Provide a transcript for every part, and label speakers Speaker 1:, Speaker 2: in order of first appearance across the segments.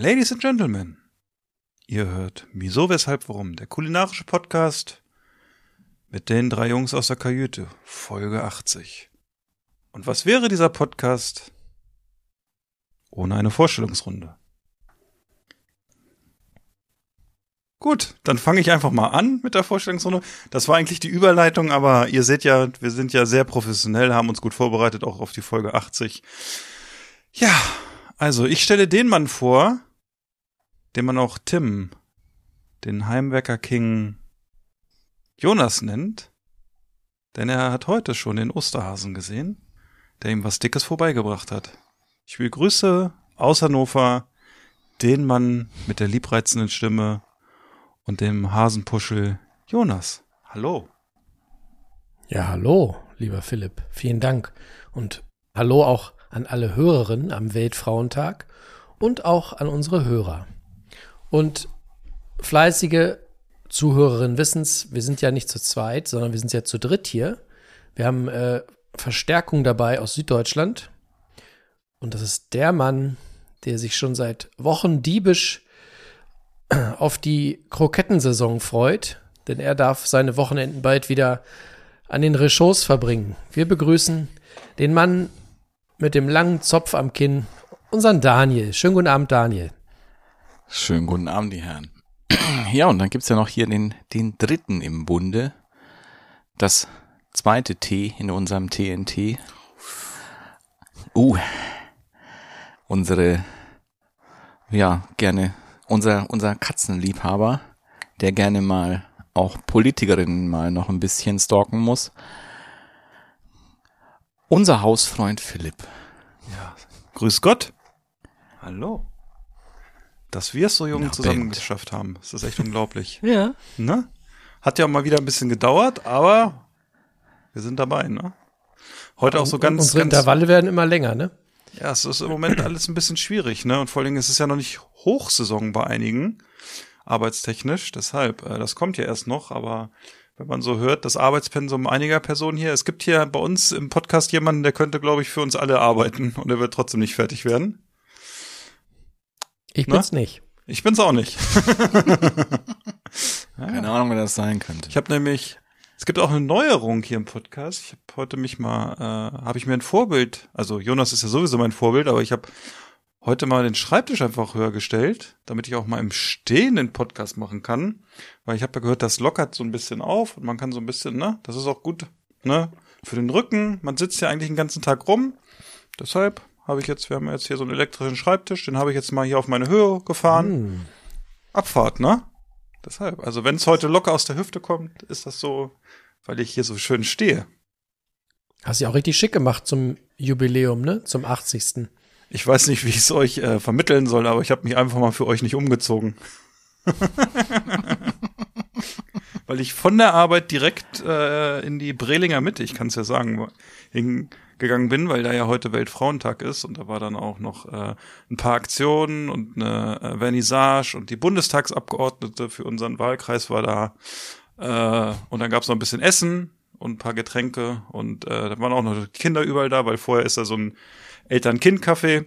Speaker 1: Ladies and Gentlemen, ihr hört Wieso, Weshalb, Warum, der kulinarische Podcast mit den drei Jungs aus der Kajüte, Folge 80. Und was wäre dieser Podcast ohne eine Vorstellungsrunde? Gut, dann fange ich einfach mal an mit der Vorstellungsrunde. Das war eigentlich die Überleitung, aber ihr seht ja, wir sind ja sehr professionell, haben uns gut vorbereitet, auch auf die Folge 80. Ja, also ich stelle den Mann vor, den man auch Tim, den Heimwecker King Jonas nennt, denn er hat heute schon den Osterhasen gesehen, der ihm was Dickes vorbeigebracht hat. Ich begrüße aus Hannover den Mann mit der liebreizenden Stimme und dem Hasenpuschel Jonas. Hallo.
Speaker 2: Ja, hallo, lieber Philipp. Vielen Dank. Und hallo auch an alle Hörerinnen am Weltfrauentag und auch an unsere Hörer. Und fleißige Zuhörerinnen wissen es, wir sind ja nicht zu zweit, sondern wir sind ja zu dritt hier. Wir haben äh, Verstärkung dabei aus Süddeutschland. Und das ist der Mann, der sich schon seit Wochen diebisch auf die Krokettensaison freut, denn er darf seine Wochenenden bald wieder an den Rechauds verbringen. Wir begrüßen den Mann mit dem langen Zopf am Kinn, unseren Daniel. Schönen guten Abend, Daniel.
Speaker 3: Schönen guten Abend, die Herren. Ja, und dann gibt's ja noch hier den, den dritten im Bunde. Das zweite T in unserem TNT. Uh, unsere, ja, gerne, unser, unser Katzenliebhaber, der gerne mal auch Politikerinnen mal noch ein bisschen stalken muss. Unser Hausfreund Philipp.
Speaker 1: Ja, grüß Gott. Hallo. Dass wir es so jung
Speaker 3: Na,
Speaker 1: zusammen
Speaker 3: Band.
Speaker 1: geschafft haben, das ist echt unglaublich.
Speaker 2: Ja.
Speaker 1: Ne? Hat ja mal wieder ein bisschen gedauert, aber wir sind dabei, ne? Heute auch so ganz,
Speaker 2: Unsere
Speaker 1: ganz
Speaker 2: Intervalle werden immer länger, ne?
Speaker 1: Ja, es ist im Moment alles ein bisschen schwierig, ne? Und vor allen Dingen ist es ja noch nicht Hochsaison bei einigen, arbeitstechnisch. Deshalb, äh, das kommt ja erst noch, aber wenn man so hört, das Arbeitspensum einiger Personen hier, es gibt hier bei uns im Podcast jemanden, der könnte, glaube ich, für uns alle arbeiten und er wird trotzdem nicht fertig werden.
Speaker 2: Ich
Speaker 1: Na?
Speaker 2: bin's nicht.
Speaker 1: Ich bin's auch nicht.
Speaker 3: Keine Ahnung, wer das sein könnte.
Speaker 1: Ich habe nämlich, es gibt auch eine Neuerung hier im Podcast. Ich habe heute mich mal, äh, habe ich mir ein Vorbild, also Jonas ist ja sowieso mein Vorbild, aber ich habe heute mal den Schreibtisch einfach höher gestellt, damit ich auch mal im Stehen den Podcast machen kann, weil ich habe ja gehört, das lockert so ein bisschen auf und man kann so ein bisschen, ne, das ist auch gut, ne, für den Rücken. Man sitzt ja eigentlich den ganzen Tag rum, deshalb habe ich jetzt, wir haben jetzt hier so einen elektrischen Schreibtisch, den habe ich jetzt mal hier auf meine Höhe gefahren. Abfahrt, ne? Deshalb, also wenn es heute locker aus der Hüfte kommt, ist das so, weil ich hier so schön stehe.
Speaker 2: Hast du auch richtig schick gemacht zum Jubiläum, ne? Zum 80.
Speaker 1: Ich weiß nicht, wie ich es euch äh, vermitteln soll, aber ich habe mich einfach mal für euch nicht umgezogen. Weil ich von der Arbeit direkt äh, in die Brelinger Mitte, ich kann es ja sagen, hingegangen bin, weil da ja heute Weltfrauentag ist und da war dann auch noch äh, ein paar Aktionen und eine äh, Vernissage und die Bundestagsabgeordnete für unseren Wahlkreis war da äh, und dann gab es noch ein bisschen Essen und ein paar Getränke und äh, da waren auch noch Kinder überall da, weil vorher ist da so ein Eltern-Kind-Café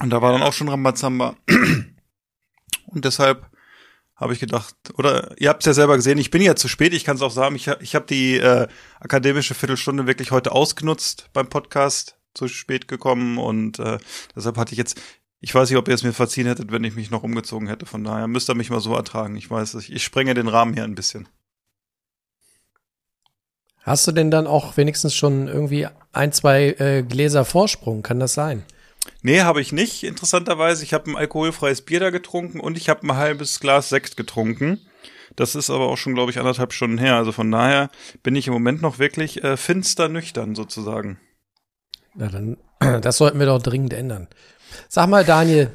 Speaker 1: und da war dann auch schon Rambazamba. Und deshalb habe ich gedacht, oder ihr habt es ja selber gesehen, ich bin ja zu spät, ich kann es auch sagen, ich, ich habe die äh, akademische Viertelstunde wirklich heute ausgenutzt beim Podcast, zu spät gekommen und äh, deshalb hatte ich jetzt, ich weiß nicht, ob ihr es mir verziehen hättet, wenn ich mich noch umgezogen hätte, von daher müsst ihr mich mal so ertragen, ich weiß, ich, ich sprenge den Rahmen hier ein bisschen.
Speaker 2: Hast du denn dann auch wenigstens schon irgendwie ein, zwei äh, Gläser Vorsprung? Kann das sein?
Speaker 1: Nee, habe ich nicht, interessanterweise. Ich habe ein alkoholfreies Bier da getrunken und ich habe ein halbes Glas Sekt getrunken. Das ist aber auch schon, glaube ich, anderthalb Stunden her. Also von daher bin ich im Moment noch wirklich äh, finster nüchtern sozusagen.
Speaker 2: Na dann, das sollten wir doch dringend ändern. Sag mal, Daniel,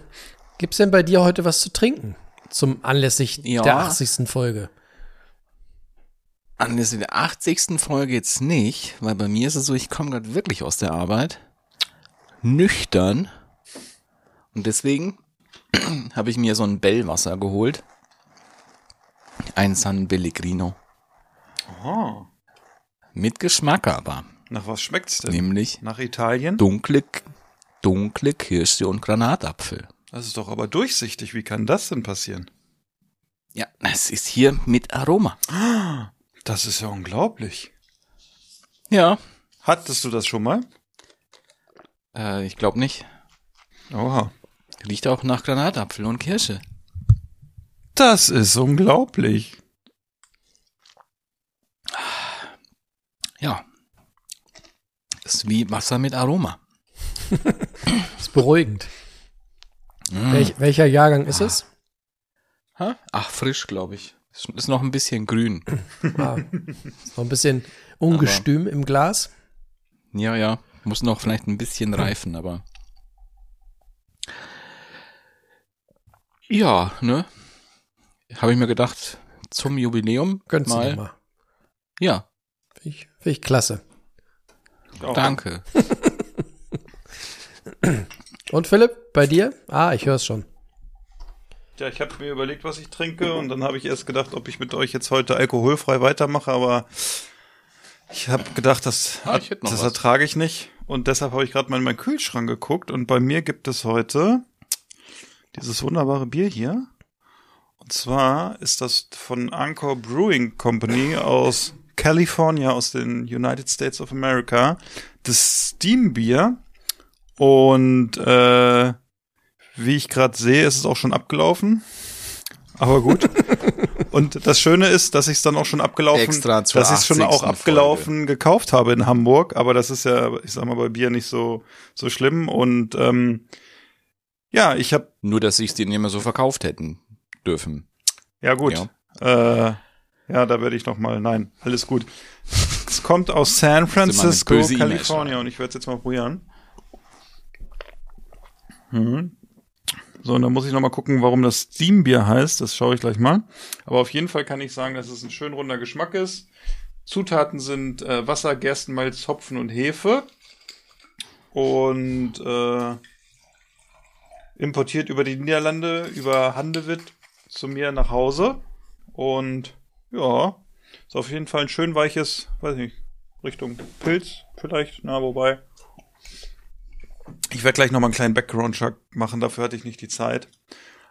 Speaker 2: Gibt's denn bei dir heute was zu trinken? Zum anlässlich
Speaker 3: Ja.
Speaker 2: der 80. Folge.
Speaker 3: Anlässlich der 80. Folge jetzt nicht, weil bei mir ist es so, ich komme gerade wirklich aus der Arbeit. Nüchtern. Und deswegen habe ich mir so ein Bellwasser geholt. Ein San Pellegrino.
Speaker 1: Oh.
Speaker 3: Mit Geschmack aber.
Speaker 1: Nach was schmeckt's denn?
Speaker 3: Nämlich
Speaker 1: Nach Italien?
Speaker 3: dunkle, dunkle Kirsche und Granatapfel.
Speaker 1: Das ist doch aber durchsichtig. Wie kann das denn passieren?
Speaker 3: Ja, es ist hier mit Aroma.
Speaker 1: Das ist ja unglaublich.
Speaker 3: Ja.
Speaker 1: Hattest du das schon mal?
Speaker 3: Äh, ich glaube nicht.
Speaker 1: Oha.
Speaker 3: Riecht auch nach Granatapfel und Kirsche.
Speaker 1: Das ist unglaublich.
Speaker 3: Ja. Ist wie Wasser mit Aroma.
Speaker 2: Ist beruhigend.
Speaker 3: Mm.
Speaker 2: Welch, welcher Jahrgang ist es?
Speaker 3: Ha? Ach, frisch, glaube ich. Ist, ist noch ein bisschen grün.
Speaker 2: Ah, ist noch ein bisschen ungestüm im Glas.
Speaker 3: Ja, ja. Muss noch vielleicht ein bisschen reifen, aber. Ja, ne? Habe ich mir gedacht, zum Jubiläum
Speaker 2: Gönnst du dir
Speaker 3: mal.
Speaker 2: mal.
Speaker 3: Ja,
Speaker 2: Finde ich, find ich klasse.
Speaker 3: danke.
Speaker 2: Und Philipp, bei dir? Ah, ich höre es schon.
Speaker 1: Ja, ich habe mir überlegt, was ich trinke und dann habe ich erst gedacht, ob ich mit euch jetzt heute alkoholfrei weitermache, aber ich habe gedacht, das,
Speaker 3: Ah, ich
Speaker 1: das
Speaker 3: was.
Speaker 1: ertrage ich nicht und deshalb habe ich gerade mal in meinen Kühlschrank geguckt und bei mir gibt es heute dieses wunderbare Bier hier. Und zwar ist das von Anchor Brewing Company aus California, aus den United States of America, das Steam Bier und äh, wie ich gerade sehe, ist es auch schon abgelaufen. Aber gut. Und das Schöne ist, dass ich es dann auch schon abgelaufen, dass ich es schon
Speaker 3: 80.
Speaker 1: auch abgelaufen gekauft habe in Hamburg. Aber das ist ja, ich sag mal, bei Bier nicht so so schlimm. Und ähm, ja, ich habe
Speaker 3: Nur, dass sie es dir nicht mehr so verkauft hätten dürfen.
Speaker 1: ja gut. Ja, äh, ja da werde ich noch mal. Nein, alles gut. Es kommt aus San Francisco, Kalifornien, und ich werde es jetzt mal probieren. Mhm. So, und dann muss ich noch mal gucken, warum das Steambier heißt. Das schaue ich gleich mal. Aber auf jeden Fall kann ich sagen, dass es ein schön runder Geschmack ist. Zutaten sind äh, Wasser, Gerstenmalz, Hopfen und Hefe. Und äh, importiert über die Niederlande, über Handewitt zu mir nach Hause. Und ja, ist auf jeden Fall ein schön weiches, weiß nicht, Richtung Pilz vielleicht, na, wobei. Ich werde gleich nochmal einen kleinen Background-Check machen, dafür hatte ich nicht die Zeit.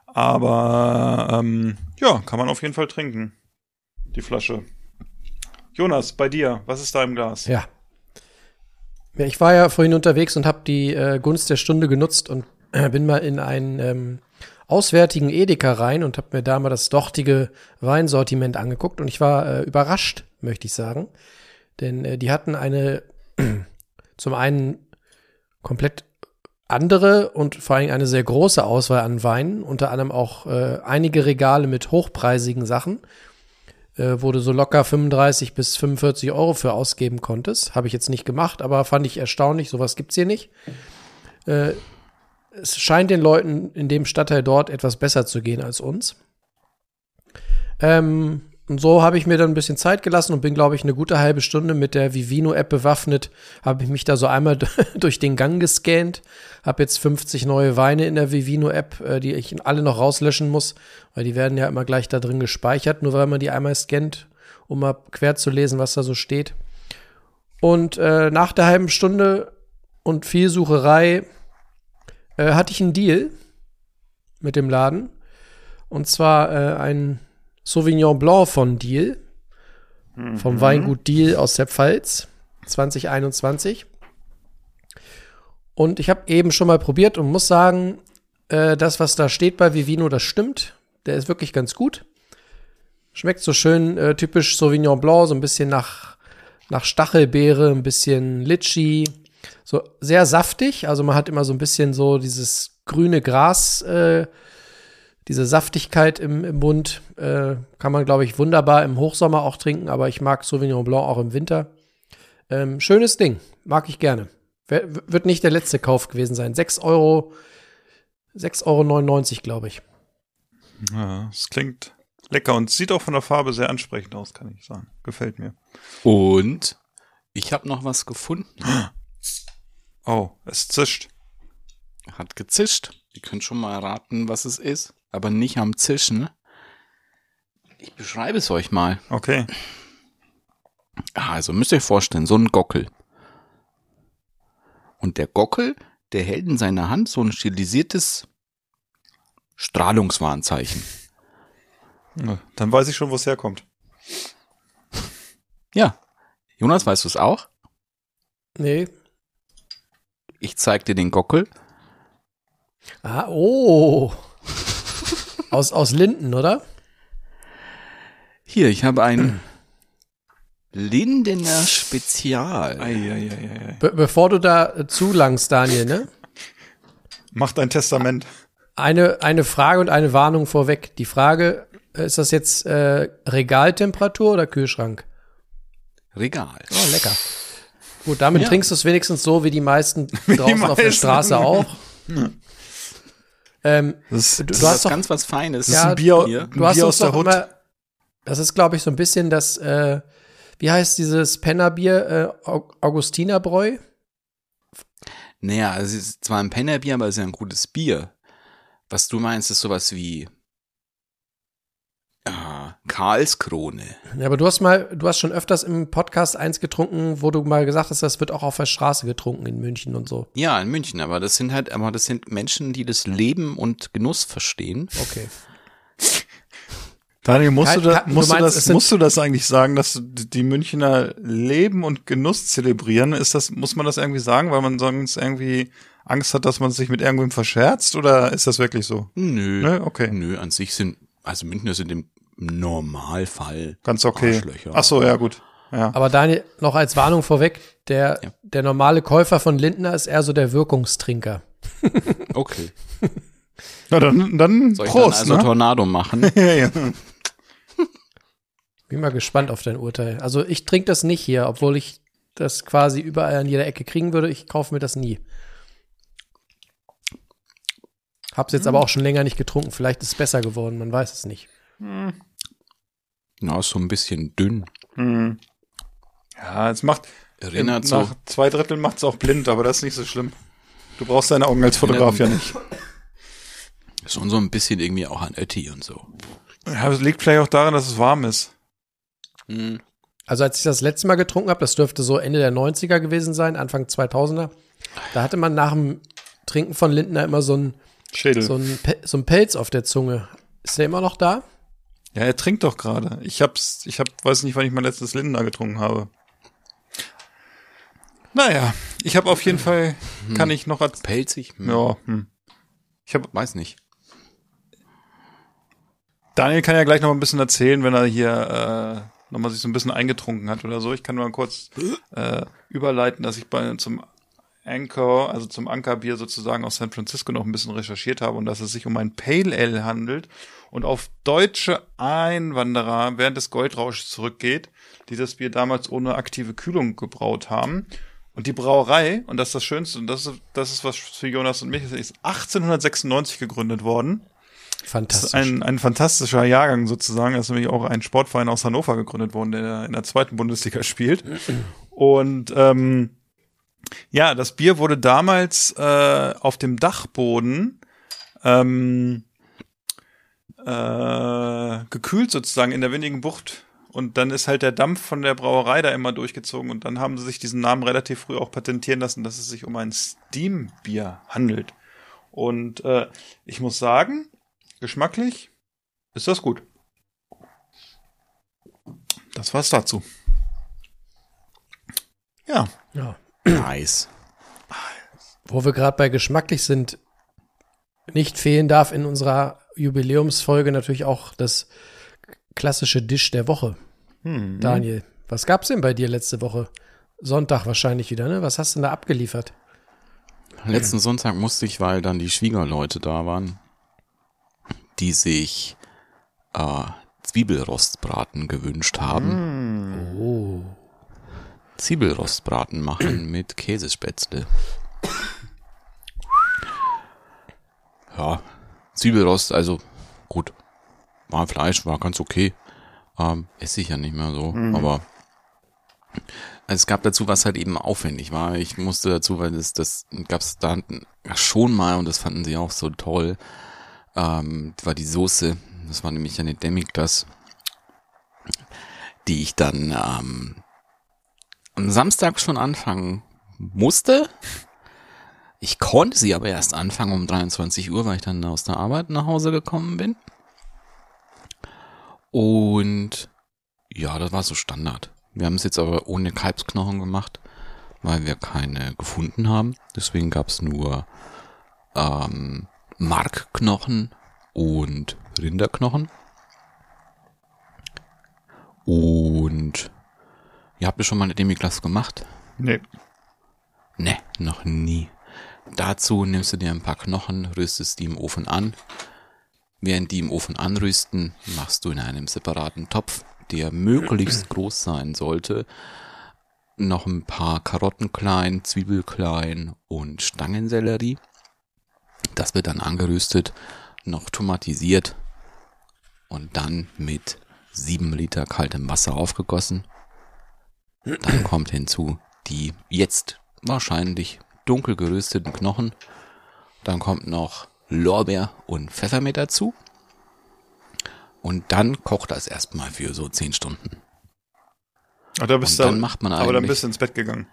Speaker 1: Aber ähm, ja, kann man auf jeden Fall trinken. Die Flasche. Jonas, bei dir, was ist da im Glas?
Speaker 2: Ja. ja ich war ja vorhin unterwegs und habe die äh, Gunst der Stunde genutzt und äh, bin mal in einen ähm, auswärtigen Edeka rein und habe mir da mal das dortige Weinsortiment angeguckt und ich war äh, überrascht, möchte ich sagen. Denn äh, die hatten eine zum einen komplett andere und vor allem eine sehr große Auswahl an Weinen, unter anderem auch äh, einige Regale mit hochpreisigen Sachen, äh, wo du so locker 35 bis 45 Euro für ausgeben konntest. Habe ich jetzt nicht gemacht, aber fand ich erstaunlich, sowas gibt's hier nicht. Äh, es scheint den Leuten in dem Stadtteil dort etwas besser zu gehen als uns. Ähm, und so habe ich mir dann ein bisschen Zeit gelassen und bin, glaube ich, eine gute halbe Stunde mit der Vivino-App bewaffnet. Habe ich mich da so einmal durch den Gang gescannt. Habe jetzt 50 neue Weine in der Vivino-App, äh, die ich alle noch rauslöschen muss, weil die werden ja immer gleich da drin gespeichert, nur weil man die einmal scannt, um mal quer zu lesen, was da so steht. Und äh, nach der halben Stunde und viel Sucherei äh, hatte ich einen Deal mit dem Laden. Und zwar äh, ein Sauvignon Blanc von Deal. Vom Weingut Deal aus der Pfalz 2021. Und ich habe eben schon mal probiert und muss sagen, äh, das, was da steht bei Vivino, das stimmt. Der ist wirklich ganz gut. Schmeckt so schön äh, typisch Sauvignon Blanc, so ein bisschen nach, nach Stachelbeere, ein bisschen Litchi. So sehr saftig. Also man hat immer so ein bisschen so dieses grüne Gras, äh, diese Saftigkeit im, im Mund. Äh, kann man, glaube ich, wunderbar im Hochsommer auch trinken, aber ich mag Sauvignon Blanc auch im Winter. Ähm, schönes Ding. Mag ich gerne. Wer- Wird nicht der letzte Kauf gewesen sein. 6 Euro 6,99 Euro, glaube ich.
Speaker 1: Ja, es klingt lecker und sieht auch von der Farbe sehr ansprechend aus, kann ich sagen. Gefällt mir.
Speaker 3: Und ich habe noch was gefunden.
Speaker 1: Oh, es zischt.
Speaker 3: Hat gezischt. Ihr könnt schon mal raten, was es ist, aber nicht am Zischen. Ich beschreibe es euch mal.
Speaker 1: Okay.
Speaker 3: Also müsst ihr euch vorstellen, so ein Gockel. Und der Gockel, der hält in seiner Hand so ein stilisiertes Strahlungswarnzeichen.
Speaker 1: Ja, Dann weiß ich schon, wo es herkommt.
Speaker 3: Ja. Jonas, weißt du es auch?
Speaker 2: Nee.
Speaker 3: Ich zeig dir den Gockel.
Speaker 2: Ah, oh. Aus, aus Linden, oder?
Speaker 3: Hier, ich habe ein Lindener Spezial.
Speaker 1: Eieieiei.
Speaker 2: Be bevor du da äh, zulangst, Daniel, ne?
Speaker 1: Macht ein Testament.
Speaker 2: Eine, eine Frage und eine Warnung vorweg. Die Frage, äh, ist das jetzt äh, Regaltemperatur oder Kühlschrank?
Speaker 3: Regal.
Speaker 2: Oh, lecker. Gut, damit
Speaker 3: Ja.
Speaker 2: trinkst du es wenigstens so wie die meisten draußen auf der
Speaker 1: meisten.
Speaker 2: Straße auch. Ähm,
Speaker 1: Das,
Speaker 2: du,
Speaker 1: das
Speaker 2: du
Speaker 3: Das
Speaker 2: hast
Speaker 3: ist
Speaker 2: doch,
Speaker 3: ganz was Feines.
Speaker 2: Ja,
Speaker 1: ein Bier, ein
Speaker 2: du hast
Speaker 1: Bier
Speaker 2: uns
Speaker 1: aus der Hut.
Speaker 2: immer, das ist, glaube ich, so ein bisschen das, äh, wie heißt dieses Pennerbier, äh, Au- Augustinerbräu?
Speaker 3: Naja, es ist zwar ein Pennerbier, aber es ist ja ein gutes Bier. Was du meinst, ist sowas wie ah, Karlskrone.
Speaker 2: Ja, aber du hast mal, du hast schon öfters im Podcast eins getrunken, wo du mal gesagt hast, das wird auch auf der Straße getrunken in München und so.
Speaker 3: Ja, in München, aber das sind halt, aber das sind Menschen, die das Leben und Genuss verstehen.
Speaker 2: Okay.
Speaker 1: Daniel, musst,
Speaker 2: Kein-
Speaker 1: du, da,
Speaker 2: du
Speaker 1: musst, du,
Speaker 2: meinst, es
Speaker 1: das, musst du das eigentlich sagen, dass die Münchner Leben und Genuss zelebrieren? Ist das, muss man das irgendwie sagen, weil man sonst irgendwie Angst hat, dass man sich mit irgendwem verscherzt? Oder ist das wirklich so?
Speaker 3: Nö.
Speaker 1: Ne? Okay.
Speaker 3: Nö, an sich sind, also Münchner sind im Normalfall
Speaker 1: Ganz okay.
Speaker 3: Arschlöcher.
Speaker 1: Ach so, ja, gut. Ja.
Speaker 2: Aber Daniel, noch als Warnung vorweg, der,
Speaker 3: Ja.
Speaker 2: der normale Käufer von Lindner ist eher so der Wirkungstrinker.
Speaker 3: Okay.
Speaker 1: Na, dann, dann
Speaker 3: Soll ich
Speaker 1: Prost,
Speaker 3: dann also
Speaker 1: ne?
Speaker 3: Tornado machen?
Speaker 1: ja, ja.
Speaker 2: Bin mal gespannt auf dein Urteil. Also ich trinke das nicht hier, obwohl ich das quasi überall an jeder Ecke kriegen würde. Ich kaufe mir das nie. Hab's jetzt aber auch schon länger nicht getrunken. Vielleicht ist es besser geworden, man weiß es nicht.
Speaker 3: Na, ist so ein bisschen dünn.
Speaker 1: Hm. Ja, es macht,
Speaker 3: Erinnert
Speaker 1: nach
Speaker 3: so.
Speaker 1: zwei Drittel macht es auch blind, aber das ist nicht so schlimm. Du brauchst deine Augen als Fotograf ja nicht.
Speaker 3: Schon so ein bisschen irgendwie auch an Ötti und so.
Speaker 1: Ja, es liegt vielleicht auch daran, dass es warm ist.
Speaker 3: Hm.
Speaker 2: Also als ich das letzte Mal getrunken habe, das dürfte so Ende der 90er gewesen sein, Anfang 2000er, da hatte man nach dem Trinken von Lindner immer so ein,
Speaker 1: Schädel.
Speaker 2: so ein, Pe- so ein Pelz auf der Zunge. Ist der immer noch da?
Speaker 1: Ja, er trinkt doch gerade. Ich hab's, ich hab, weiß nicht, wann ich mein letztes Lindner getrunken habe. Naja, ich habe auf jeden Fall, kann ich noch als,
Speaker 3: Pelzig? Hm.
Speaker 1: ja, hm. Ich habe,
Speaker 3: Weiß nicht.
Speaker 1: Daniel kann ja gleich noch ein bisschen erzählen, wenn er hier äh, nochmal sich so ein bisschen eingetrunken hat oder so. Ich kann nur mal kurz äh, überleiten, dass ich bei zum Anchor, also zum Ankerbier sozusagen aus San Francisco noch ein bisschen recherchiert habe und dass es sich um ein Pale Ale handelt und auf deutsche Einwanderer während des Goldrauschs zurückgeht, die das Bier damals ohne aktive Kühlung gebraut haben. Und die Brauerei, und das ist das Schönste, und das ist, das ist was für Jonas und mich, ist 1896 gegründet worden. Das ist
Speaker 2: Fantastisch.
Speaker 1: ein, ein fantastischer Jahrgang sozusagen. Das ist nämlich auch ein Sportverein aus Hannover gegründet worden, der in der zweiten Bundesliga spielt. Und ähm, ja, das Bier wurde damals äh, auf dem Dachboden ähm, äh, gekühlt sozusagen in der windigen Bucht. Und dann ist halt der Dampf von der Brauerei da immer durchgezogen. Und dann haben sie sich diesen Namen relativ früh auch patentieren lassen, dass es sich um ein Steambier handelt. Und äh, ich muss sagen, geschmacklich ist das gut. Das war's dazu. Ja,
Speaker 2: ja.
Speaker 3: Nice.
Speaker 2: Wo wir gerade bei geschmacklich sind, nicht fehlen darf in unserer Jubiläumsfolge natürlich auch das klassische Dish der Woche.
Speaker 1: hm.
Speaker 2: Daniel, was gab's denn bei dir letzte Woche? Sonntag wahrscheinlich wieder, ne? Was hast du denn da abgeliefert?
Speaker 3: Letzten Sonntag musste ich, weil dann die Schwiegerleute da waren, die sich äh, Zwiebelrostbraten gewünscht haben.
Speaker 2: Oh.
Speaker 3: Ja, Zwiebelrost, also gut, war Fleisch, war ganz okay. Ähm, esse ich ja nicht mehr so,
Speaker 1: Mhm.
Speaker 3: aber es gab dazu, was halt eben aufwendig war. Ich musste dazu, weil das, das gab's da schon mal und das fanden sie auch so toll, ähm, war die Soße. Das war nämlich eine Demiglas, die ich dann ähm, am Samstag schon anfangen musste. Ich konnte sie aber erst anfangen um 23 Uhr, weil ich dann aus der Arbeit nach Hause gekommen bin. Und ja, das war so Standard. Wir haben es jetzt aber ohne Kalbsknochen gemacht, weil wir keine gefunden haben. Deswegen gab's nur ähm, Markknochen und Rinderknochen. Und ihr habt ihr schon mal eine Demiglas gemacht?
Speaker 1: Nee.
Speaker 3: Ne, noch nie. Dazu nimmst du dir ein paar Knochen, rüstest die im Ofen an. Während die im Ofen anrüsten, machst du in einem separaten Topf, der möglichst groß sein sollte, noch ein paar Karotten klein, Zwiebel klein und Stangensellerie. Das wird dann angerüstet, noch tomatisiert und dann mit sieben Liter kaltem Wasser aufgegossen. Dann kommt hinzu die jetzt wahrscheinlich dunkel gerösteten Knochen. Dann kommt noch Lorbeer und Pfeffer mit dazu. Und dann kocht das erstmal für so zehn Stunden.
Speaker 1: Ach, da bist
Speaker 3: Und
Speaker 1: du,
Speaker 3: dann macht man
Speaker 1: aber dann bist du ins Bett gegangen.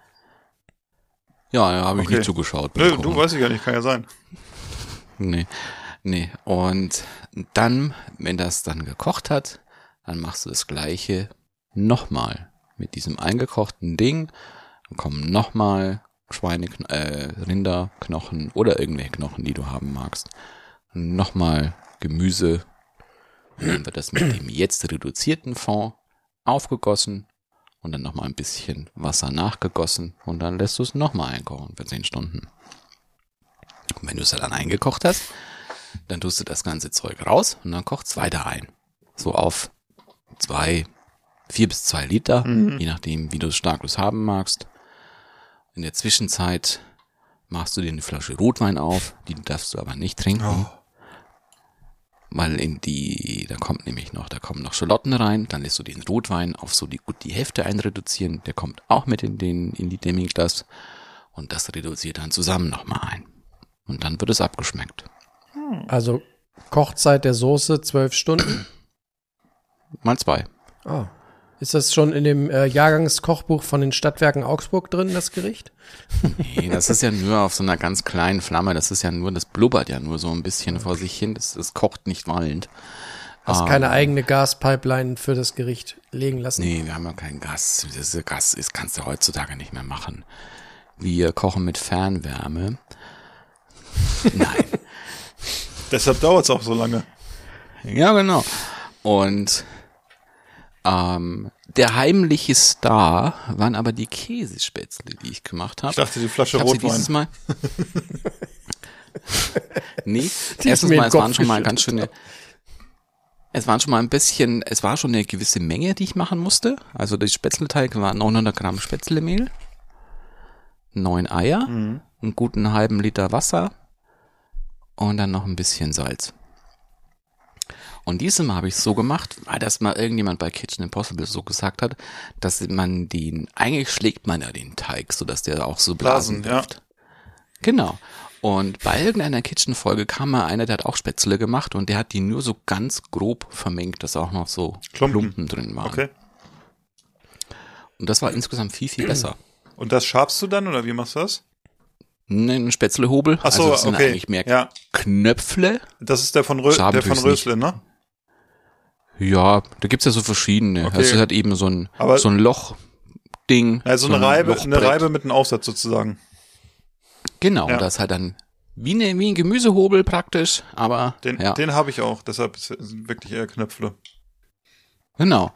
Speaker 3: Ja, da habe ich
Speaker 1: Okay.
Speaker 3: nicht zugeschaut.
Speaker 1: Nö,
Speaker 3: Kochen.
Speaker 1: du weißt ich ja nicht, kann ja sein.
Speaker 3: Nee, nee. Und dann, wenn das dann gekocht hat, dann machst du das gleiche nochmal mit diesem eingekochten Ding. Dann kommen nochmal Schweine, äh, Rinderknochen oder irgendwelche Knochen, die du haben magst. Nochmal Gemüse. Dann wird das mit dem jetzt reduzierten Fond aufgegossen und dann nochmal ein bisschen Wasser nachgegossen und dann lässt du es nochmal einkochen für 10 Stunden. Und wenn du es dann eingekocht hast, dann tust du das ganze Zeug raus und dann kocht's weiter ein. So auf zwei, vier bis zwei Liter, je nachdem, wie du es starkes haben magst. In der Zwischenzeit machst du dir eine Flasche Rotwein auf, die darfst du aber nicht trinken. Weil in die, da kommt nämlich noch, da kommen noch Schalotten rein, dann lässt du den Rotwein auf so die, gut die Hälfte einreduzieren, der kommt auch mit in den, in die Demiglas und das reduziert dann zusammen nochmal ein. Und dann wird es abgeschmeckt.
Speaker 2: Also Kochzeit der Soße zwölf Stunden.
Speaker 3: Mal zwei.
Speaker 2: Ah. Ist das schon in dem äh, Jahrgangskochbuch von den Stadtwerken Augsburg drin, das Gericht?
Speaker 3: Nee, das ist ja nur auf so einer ganz kleinen Flamme. Das ist ja nur, das blubbert ja nur so ein bisschen vor sich hin. Das, das kocht nicht wallend.
Speaker 2: Hast
Speaker 3: Ah.
Speaker 2: keine eigene Gaspipeline für das Gericht legen lassen?
Speaker 3: Nee, wir haben ja kein Gas. Das ist Gas ist, kannst du heutzutage nicht mehr machen. Wir kochen mit Fernwärme. Nein.
Speaker 1: Deshalb dauert es auch so lange.
Speaker 3: Ja, genau. Und ähm, der heimliche Star waren aber die Käsespätzle, die ich gemacht habe.
Speaker 1: Ich dachte, die Flasche
Speaker 3: Ich hab sie
Speaker 1: Rotwein.
Speaker 3: dieses Mal. nee,
Speaker 2: ist
Speaker 3: erstens mal, es waren schon mal ganz schöne. Es waren schon mal ein bisschen, es war schon eine gewisse Menge, die ich machen musste. Also der Spätzleteig war 900 Gramm Spätzlemehl, neun Eier,
Speaker 1: Mhm.
Speaker 3: einen guten halben Liter Wasser und dann noch ein bisschen Salz. Und dieses Mal habe ich es so gemacht, weil das mal irgendjemand bei Kitchen Impossible so gesagt hat, dass man den, eigentlich schlägt man ja den Teig, so dass der auch so Blasen,
Speaker 1: Blasen, ja.
Speaker 3: wirft. Genau. Und bei irgendeiner Kitchen-Folge kam mal einer, der hat auch Spätzle gemacht und der hat die nur so ganz grob vermengt, dass auch noch so
Speaker 1: Klumpen.
Speaker 3: Klumpen, drin waren.
Speaker 1: Okay.
Speaker 3: Und das war insgesamt viel, viel besser.
Speaker 1: Und das schabst du dann oder wie machst du das?
Speaker 3: Ne, Ein Spätzlehobel,
Speaker 1: Ach so,
Speaker 3: also das sind
Speaker 1: okay.
Speaker 3: eigentlich mehr
Speaker 1: Ja,
Speaker 3: Knöpfle.
Speaker 1: das ist der von, Rö
Speaker 3: Schaben
Speaker 1: der von. Rösle, ne?
Speaker 3: Ja, da gibt's ja so verschiedene.
Speaker 1: Okay.
Speaker 3: Also es hat eben so ein,
Speaker 1: Aber-
Speaker 3: so ein Lochding.
Speaker 1: Also
Speaker 3: so
Speaker 1: eine
Speaker 3: ein
Speaker 1: Reibe, eine. Reibe mit einem Aufsatz sozusagen.
Speaker 3: Genau,
Speaker 1: Ja.
Speaker 3: das halt dann wie, eine, wie ein Gemüsehobel praktisch, aber
Speaker 1: Den,
Speaker 3: ja,
Speaker 1: den habe ich auch, deshalb sind wirklich eher Knöpfle.
Speaker 3: genau.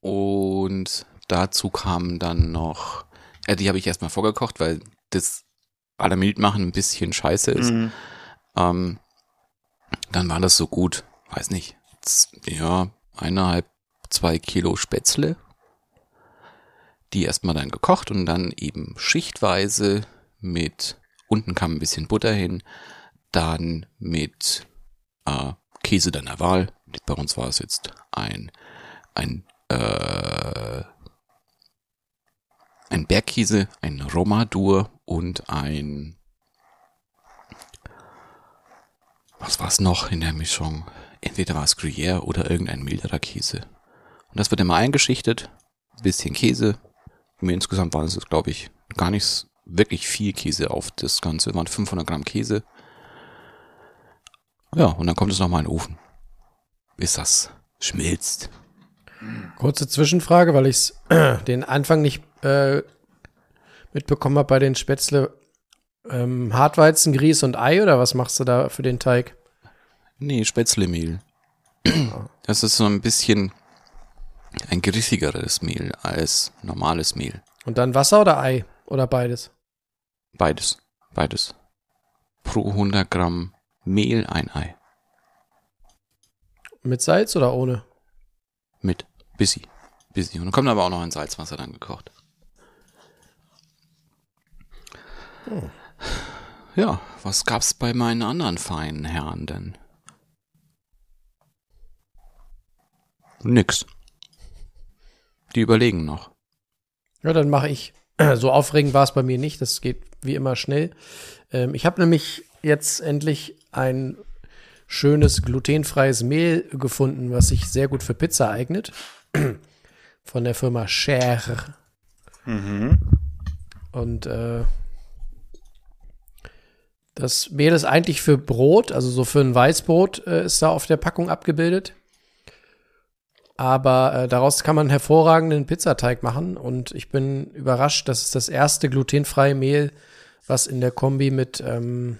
Speaker 3: Und dazu kamen dann noch, äh, die habe ich erstmal vorgekocht, weil das Alamid machen ein bisschen scheiße ist.
Speaker 1: Mhm.
Speaker 3: Ähm, dann war das so gut, weiß nicht, ja, eineinhalb, zwei Kilo Spätzle. Die erstmal dann gekocht und dann eben schichtweise mit, unten kam ein bisschen Butter hin, dann mit äh, Käse deiner Wahl. Bei uns war es jetzt ein, ein, äh, ein Bergkäse, ein Romadur und ein, was war es noch in der Mischung? Entweder war es Gruyère oder irgendein milderer Käse. Und das wird immer eingeschichtet, bisschen Käse. Insgesamt waren es, glaube ich, gar nicht wirklich viel Käse auf das Ganze. Waren 500 Gramm Käse. Ja, und dann kommt es nochmal in den Ofen, bis das schmilzt.
Speaker 2: Kurze Zwischenfrage, weil ich den Anfang nicht äh, mitbekommen habe bei den Spätzle. Ähm, Hartweizen, Grieß und Ei oder was machst du da für den Teig?
Speaker 3: Nee, Spätzlemehl. Das ist so ein bisschen ein griffigeres Mehl als normales Mehl.
Speaker 2: Und dann Wasser oder Ei? Oder beides?
Speaker 3: Beides. Beides. Pro 100 Gramm Mehl ein Ei.
Speaker 2: Mit Salz oder ohne?
Speaker 3: Mit. Bissi. Bissi. Und dann kommt aber auch noch ein Salzwasser dann gekocht.
Speaker 2: Hm.
Speaker 3: Ja, was gab's bei meinen anderen feinen Herren denn? Nix. Die überlegen noch.
Speaker 2: Ja, dann mache ich. So aufregend war es bei mir nicht. Das geht wie immer schnell. Ähm, ich habe nämlich jetzt endlich ein schönes glutenfreies Mehl gefunden, was sich sehr gut für Pizza eignet. Von der Firma Cher.
Speaker 1: Mhm.
Speaker 2: Und äh, das Mehl ist eigentlich für Brot, also so für ein Weißbrot äh, ist da auf der Packung abgebildet. Aber äh, daraus kann man hervorragenden Pizzateig machen und ich bin überrascht, dass es das erste glutenfreie Mehl, was in der Kombi mit, ähm,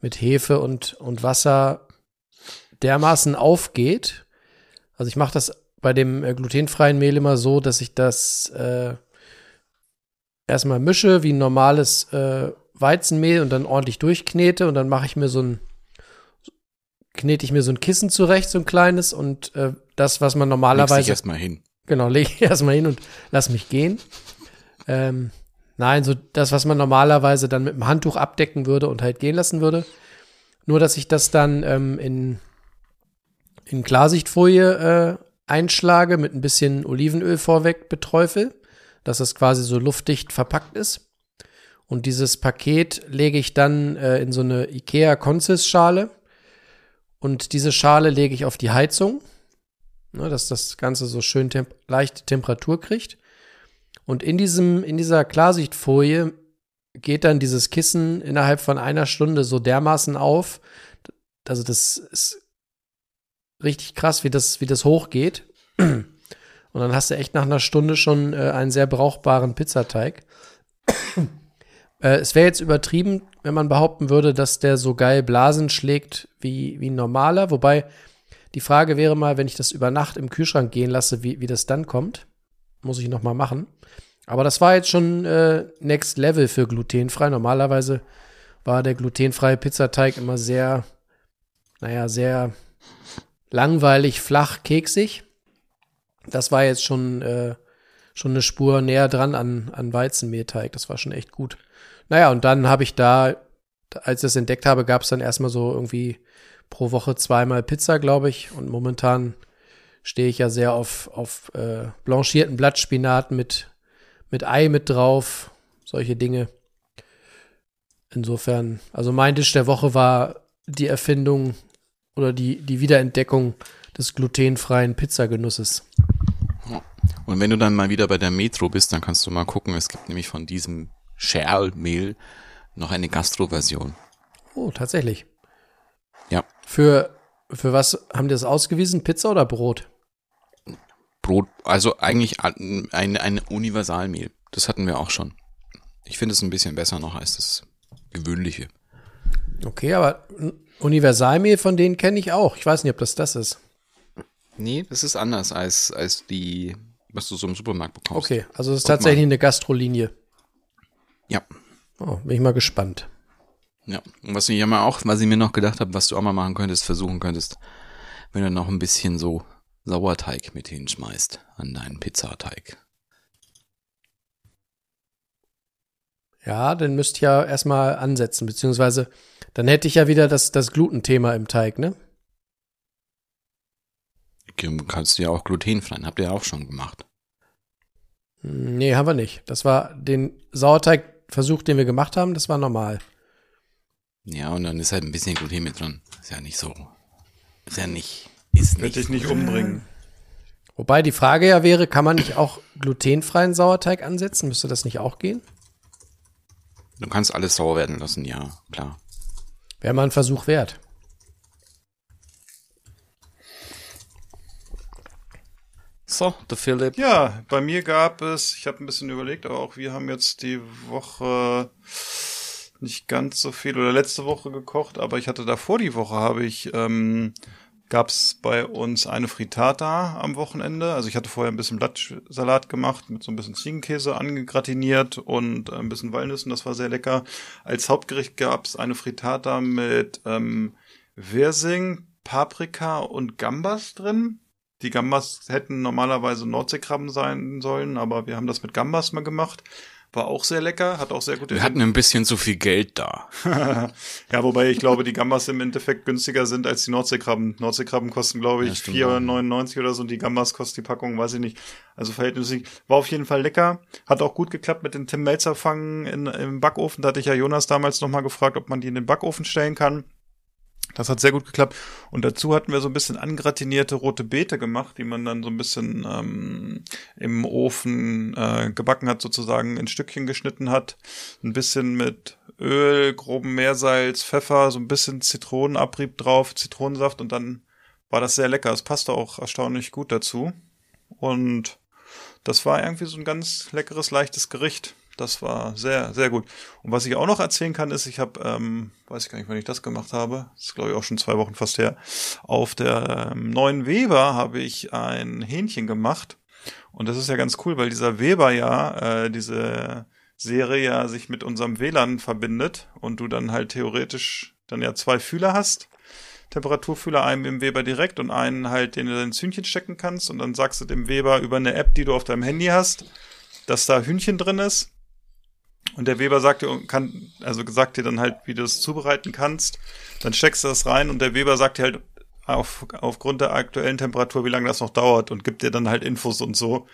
Speaker 2: mit Hefe und, und Wasser dermaßen aufgeht. Also ich mache das bei dem äh, glutenfreien Mehl immer so, dass ich das äh, erstmal mische wie ein normales äh, Weizenmehl und dann ordentlich durchknete und dann mache ich mir so ein knete ich mir so ein Kissen zurecht, so ein kleines und äh, das, was man normalerweise.
Speaker 3: Leg erstmal hin.
Speaker 2: Genau, lege ich erstmal hin und lass mich gehen. Ähm, nein, so das, was man normalerweise dann mit dem Handtuch abdecken würde und halt gehen lassen würde. Nur, dass ich das dann ähm, in, in Klarsichtfolie äh, einschlage, mit ein bisschen Olivenöl vorweg beträufel, dass es quasi so luftdicht verpackt ist. Und dieses Paket lege ich dann äh, in so eine Ikea Consis-Schale und diese Schale lege ich auf die Heizung, ne, dass das Ganze so schön temp leichte Temperatur kriegt. Und in, diesem, in dieser Klarsichtfolie geht dann dieses Kissen innerhalb von einer Stunde so dermaßen auf. Also das ist richtig krass, wie das, wie das hochgeht. Und dann hast du echt nach einer Stunde schon äh, einen sehr brauchbaren Pizzateig. Äh, es wäre jetzt übertrieben, wenn man behaupten würde, dass der so geil Blasen schlägt wie, wie ein normaler. Wobei die Frage wäre mal, wenn ich das über Nacht im Kühlschrank gehen lasse, wie, wie das dann kommt. Muss ich noch mal machen. Aber das war jetzt schon äh, Next Level für glutenfrei. Normalerweise war der glutenfreie Pizzateig immer sehr, naja, sehr langweilig, flach, keksig. Das war jetzt schon, äh, schon eine Spur näher dran an, an Weizenmehlteig. Das war schon echt gut. Naja, und dann habe ich da, als ich das entdeckt habe, gab es dann erstmal so irgendwie pro Woche zweimal Pizza, glaube ich. Und momentan stehe ich ja sehr auf, auf äh, blanchierten Blattspinat mit, mit Ei mit drauf, solche Dinge. Insofern, also mein Tisch der Woche war die Erfindung oder die, die Wiederentdeckung des glutenfreien Pizzagenusses.
Speaker 3: Und wenn du dann mal wieder bei der Metro bist, dann kannst du mal gucken. Es gibt nämlich von diesem Scherlmehl noch eine Gastro-Version.
Speaker 2: Oh, tatsächlich.
Speaker 3: Ja.
Speaker 2: Für, für was haben die das ausgewiesen? Pizza oder Brot?
Speaker 3: Brot, also eigentlich ein, ein Universalmehl. Das hatten wir auch schon. Ich finde es ein bisschen besser noch als das gewöhnliche.
Speaker 2: Okay, aber Universalmehl von denen kenne ich auch. Ich weiß nicht, ob das das ist.
Speaker 3: Nee, das ist anders als, als die, was du so im Supermarkt bekommst.
Speaker 2: Okay, also es ist Guck tatsächlich mal. eine Gastrolinie.
Speaker 3: Ja.
Speaker 2: Oh, bin ich mal gespannt.
Speaker 3: Ja, und was ich ja mal auch, was ich mir noch gedacht habe, was du auch mal machen könntest, versuchen könntest, wenn du noch ein bisschen so Sauerteig mit hinschmeißt an deinen Pizzateig.
Speaker 2: Ja, dann müsst ihr ja erstmal ansetzen, beziehungsweise Dann hätte ich ja wieder das, das Glutenthema im Teig, ne?
Speaker 3: Kannst du ja auch glutenfrei, habt ihr ja auch schon gemacht.
Speaker 2: Nee, haben wir nicht. Das war den Sauerteigversuch, den wir gemacht haben, das war normal.
Speaker 3: Ja, und dann ist halt ein bisschen Gluten mit dran. Ist ja nicht so. Ist ja nicht. Ist
Speaker 1: Wird dich nicht umbringen.
Speaker 2: Wobei die Frage ja wäre, kann man nicht auch glutenfreien Sauerteig ansetzen? Müsste das nicht auch gehen?
Speaker 3: Du kannst alles sauer werden lassen, ja, klar.
Speaker 2: Wäre mal ein Versuch wert.
Speaker 3: So, der Philipp.
Speaker 1: Ja, bei mir gab es, ich habe ein bisschen überlegt, aber auch wir haben jetzt die Woche nicht ganz so viel oder letzte Woche gekocht, aber ich hatte davor die Woche habe ich ähm, gab es bei uns eine Frittata am Wochenende. Also ich hatte vorher ein bisschen Blattsalat gemacht mit so ein bisschen Ziegenkäse angegratiniert und ein bisschen Walnüssen, das war sehr lecker. Als Hauptgericht gab es eine Frittata mit ähm, Wirsing, Paprika und Gambas drin. Die Gambas hätten normalerweise Nordseekrabben sein sollen, aber wir haben das mit Gambas mal gemacht. War auch sehr lecker, hat auch sehr gut
Speaker 3: Wir hatten ein bisschen zu viel Geld da.
Speaker 1: ja, wobei ich glaube, die Gambas im Endeffekt günstiger sind als die Nordseekrabben. Nordseekrabben kosten, glaube
Speaker 3: Ja,
Speaker 1: ich,
Speaker 3: stimmt.
Speaker 1: 4,99 oder so und die Gambas kostet die Packung, weiß ich nicht. Also verhältnismäßig. War auf jeden Fall lecker. Hat auch gut geklappt mit den Tim Melzer Fangen in, im Backofen. Da hatte ich ja Jonas damals nochmal gefragt, ob man die in den Backofen stellen kann. Das hat sehr gut geklappt. Und dazu hatten wir so ein bisschen angratinierte rote Beete gemacht, die man dann so ein bisschen ähm, im Ofen äh, gebacken hat, sozusagen in Stückchen geschnitten hat. Ein bisschen mit Öl, groben Meersalz, Pfeffer, so ein bisschen Zitronenabrieb drauf, Zitronensaft und dann war das sehr lecker. Es passte auch erstaunlich gut dazu. Und das war irgendwie so ein ganz leckeres, leichtes Gericht. Das war sehr, sehr gut. Und was ich auch noch erzählen kann, ist, ich habe, ähm, weiß ich gar nicht, wann ich das gemacht habe, das ist glaube ich auch schon zwei Wochen fast her, auf der ähm, neuen Weber habe ich ein Hähnchen gemacht. Und das ist ja ganz cool, weil dieser Weber ja, äh, diese Serie ja sich mit unserem WLAN verbindet und du dann halt theoretisch dann ja zwei Fühler hast. Temperaturfühler, einen im Weber direkt und einen halt, den du ins Hühnchen stecken kannst und dann sagst du dem Weber über eine App, die du auf deinem Handy hast, dass da Hühnchen drin ist. Und der Weber sagt dir, kann, also sagt dir dann halt, wie du es zubereiten kannst. Dann steckst du das rein und der Weber sagt dir halt auf, aufgrund der aktuellen Temperatur, wie lange das noch dauert und gibt dir dann halt Infos und so.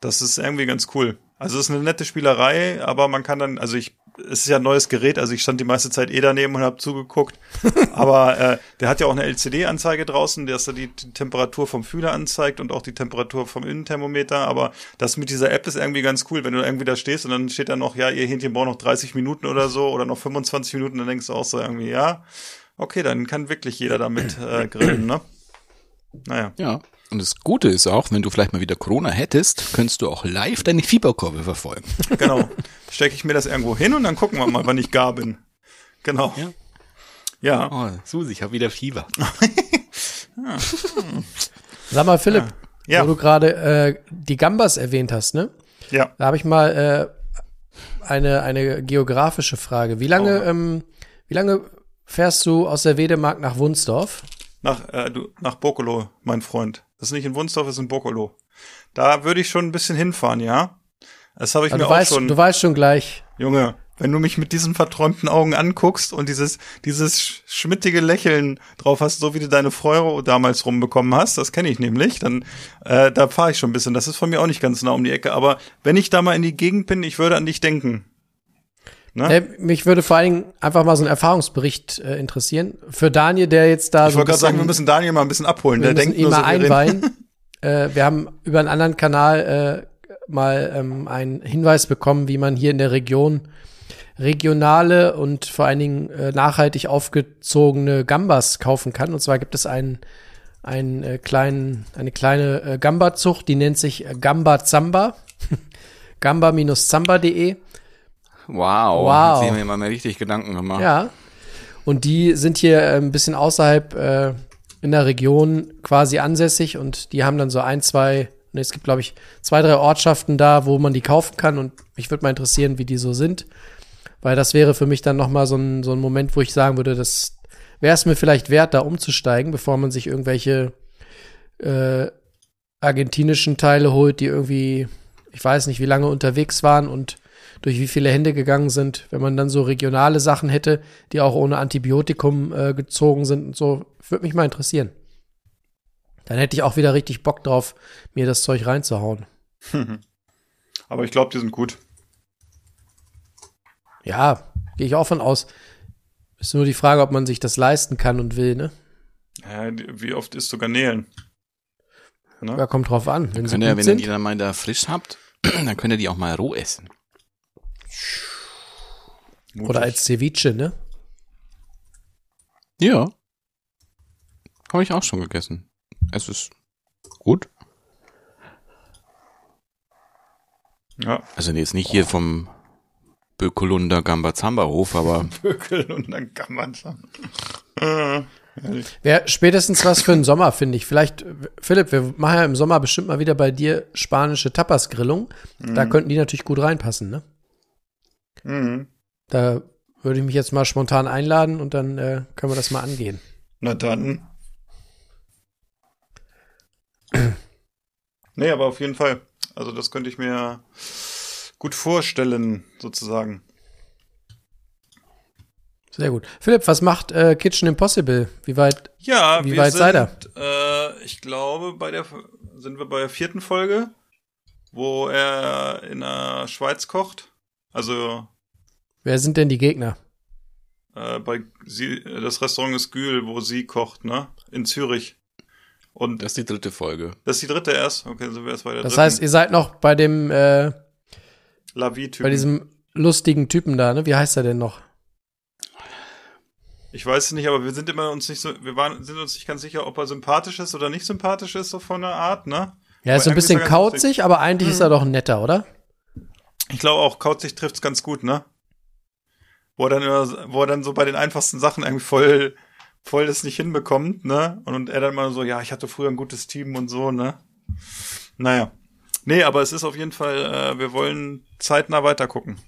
Speaker 1: Das ist irgendwie ganz cool. Also es ist eine nette Spielerei, aber man kann dann, also ich, es ist ja ein neues Gerät, also ich stand die meiste Zeit eh daneben und habe zugeguckt. aber äh, der hat ja auch eine LCD-Anzeige draußen, dass er die, die Temperatur vom Fühler anzeigt und auch die Temperatur vom Innenthermometer. Aber das mit dieser App ist irgendwie ganz cool, wenn du irgendwie da stehst und dann steht da noch, ja, ihr Hähnchen braucht noch 30 Minuten oder so oder noch 25 Minuten, dann denkst du auch so irgendwie, ja, okay, dann kann wirklich jeder damit äh, grillen, ne? Naja.
Speaker 3: Ja. Und das Gute ist auch, wenn du vielleicht mal wieder Corona hättest, könntest du auch live deine Fieberkurve verfolgen.
Speaker 1: Genau. Stecke ich mir das irgendwo hin und dann gucken wir mal, wann ich gar bin. Genau.
Speaker 3: Ja.
Speaker 1: Ja.
Speaker 3: Oh, Susi, ich habe wieder Fieber.
Speaker 2: Sag mal, Philipp,
Speaker 1: Ja.
Speaker 2: wo du gerade äh, die Gambas erwähnt hast, ne?
Speaker 1: Ja.
Speaker 2: Da habe ich mal äh, eine, eine geografische Frage. Wie lange,
Speaker 1: Oh.
Speaker 2: ähm, wie lange fährst du aus der Wedemark nach Wunsdorf?
Speaker 1: Nach, äh, du, nach Bokolo, mein Freund. Das ist nicht in Wunsdorf, das ist in Bokolo. Da würde ich schon ein bisschen hinfahren, ja? Das habe ich
Speaker 2: Also
Speaker 1: mir
Speaker 2: du,
Speaker 1: auch
Speaker 2: weißt,
Speaker 1: schon.
Speaker 2: du weißt schon gleich.
Speaker 1: Junge, wenn du mich mit diesen verträumten Augen anguckst und dieses, dieses sch- schmittige Lächeln drauf hast, so wie du deine Freude damals rumbekommen hast, das kenne ich nämlich, dann äh, da fahre ich schon ein bisschen. Das ist von mir auch nicht ganz nah um die Ecke, aber wenn ich da mal in die Gegend bin, ich würde an dich denken. Ne?
Speaker 2: Äh, mich würde vor allen Dingen einfach mal so ein Erfahrungsbericht äh, interessieren. Für Daniel, der jetzt da
Speaker 1: ich
Speaker 2: so ein
Speaker 1: wollte gerade sagen, wir müssen Daniel mal ein bisschen abholen.
Speaker 2: wir
Speaker 1: Der denkt
Speaker 2: ihn
Speaker 1: nur
Speaker 2: mal
Speaker 1: so,
Speaker 2: einweihen. äh, wir haben über einen anderen Kanal äh, mal ähm, einen Hinweis bekommen, wie man hier in der Region regionale und vor allen Dingen äh, nachhaltig aufgezogene Gambas kaufen kann. Und zwar gibt es einen, einen äh, kleinen, eine kleine äh, Gamba-Zucht, die nennt sich Gamba Zamba. Gamba-zamba.de.
Speaker 3: Wow.
Speaker 2: Wow.
Speaker 3: Jetzt haben wir mal richtig Gedanken gemacht.
Speaker 2: Ja. Und die sind hier äh, ein bisschen außerhalb äh, in der Region quasi ansässig und die haben dann so ein, zwei, ne, es gibt glaube ich zwei, drei Ortschaften da, wo man die kaufen kann und mich würde mal interessieren, wie die so sind, weil das wäre für mich dann noch mal so ein, so ein Moment, wo ich sagen würde, das wäre es mir vielleicht wert, da umzusteigen, bevor man sich irgendwelche äh, argentinischen Teile holt, die irgendwie, ich weiß nicht, wie lange unterwegs waren und durch wie viele Hände gegangen sind, wenn man dann so regionale Sachen hätte, die auch ohne Antibiotikum äh, gezogen sind und so, würde mich mal interessieren. Dann hätte ich auch wieder richtig Bock drauf, mir das Zeug reinzuhauen.
Speaker 1: Aber ich glaube, die sind gut.
Speaker 2: Ja, gehe ich auch von aus. Ist nur die Frage, ob man sich das leisten kann und will, ne?
Speaker 1: Ja, wie oft isst du Garnelen? Ne?
Speaker 2: Ja, kommt drauf an. Wenn sie
Speaker 3: Könnt ihr, wenn ihr die dann mal da frisch habt, dann könnt ihr die auch mal roh essen.
Speaker 2: Oder als Ceviche, ne?
Speaker 3: Ja. Habe ich auch schon gegessen. Es ist gut.
Speaker 1: Ja,
Speaker 3: Also jetzt nicht hier vom Bökolunder Gambazamba Hof, aber
Speaker 1: man schon. Äh,
Speaker 2: Wäre spätestens was für den Sommer, finde ich. Vielleicht, Philipp, wir machen ja im Sommer bestimmt mal wieder bei dir spanische Tapas-Grillung. Da könnten die natürlich gut reinpassen, ne?
Speaker 1: Mhm.
Speaker 2: Da würde ich mich jetzt mal spontan einladen und dann äh, können wir das mal angehen.
Speaker 1: Na dann. nee, aber auf jeden Fall. Also das könnte ich mir gut vorstellen, sozusagen.
Speaker 2: Sehr gut. Philipp, was macht äh, Kitchen Impossible? Wie weit?
Speaker 1: Ja,
Speaker 2: Wie
Speaker 1: wir
Speaker 2: weit
Speaker 1: sind,
Speaker 2: seid ihr?
Speaker 1: Äh, ich glaube, bei der sind wir bei der vierten Folge, wo er in der Schweiz kocht. Also
Speaker 2: Wer sind denn die Gegner?
Speaker 1: äh, bei sie, das Restaurant ist Gül, wo sie kocht, ne? In Zürich. Und
Speaker 3: das ist die dritte Folge.
Speaker 1: das ist die dritte erst. Okay, sind wir erst bei der
Speaker 2: Das
Speaker 1: dritten.
Speaker 2: heißt, ihr seid noch bei dem, äh,
Speaker 1: La Vie-Typen.
Speaker 2: bei diesem lustigen Typen da, ne? Wie heißt er denn noch?
Speaker 1: Ich weiß es nicht, aber wir sind immer uns nicht so, wir waren, sind uns nicht ganz sicher, ob er sympathisch ist oder nicht sympathisch ist, so von der Art, ne?
Speaker 2: Ja, ist so ein bisschen
Speaker 1: er
Speaker 2: kauzig, aber eigentlich ist er doch ein netter, oder?
Speaker 1: Ich glaube auch, Kauzig trifft's ganz gut, ne? Wo er dann immer, wo er dann so bei den einfachsten Sachen irgendwie voll, voll das nicht hinbekommt, ne? Und, und er dann mal so, ja, ich hatte früher ein gutes Team und so, ne? Naja. Nee, aber es ist auf jeden Fall, äh, wir wollen zeitnah weitergucken.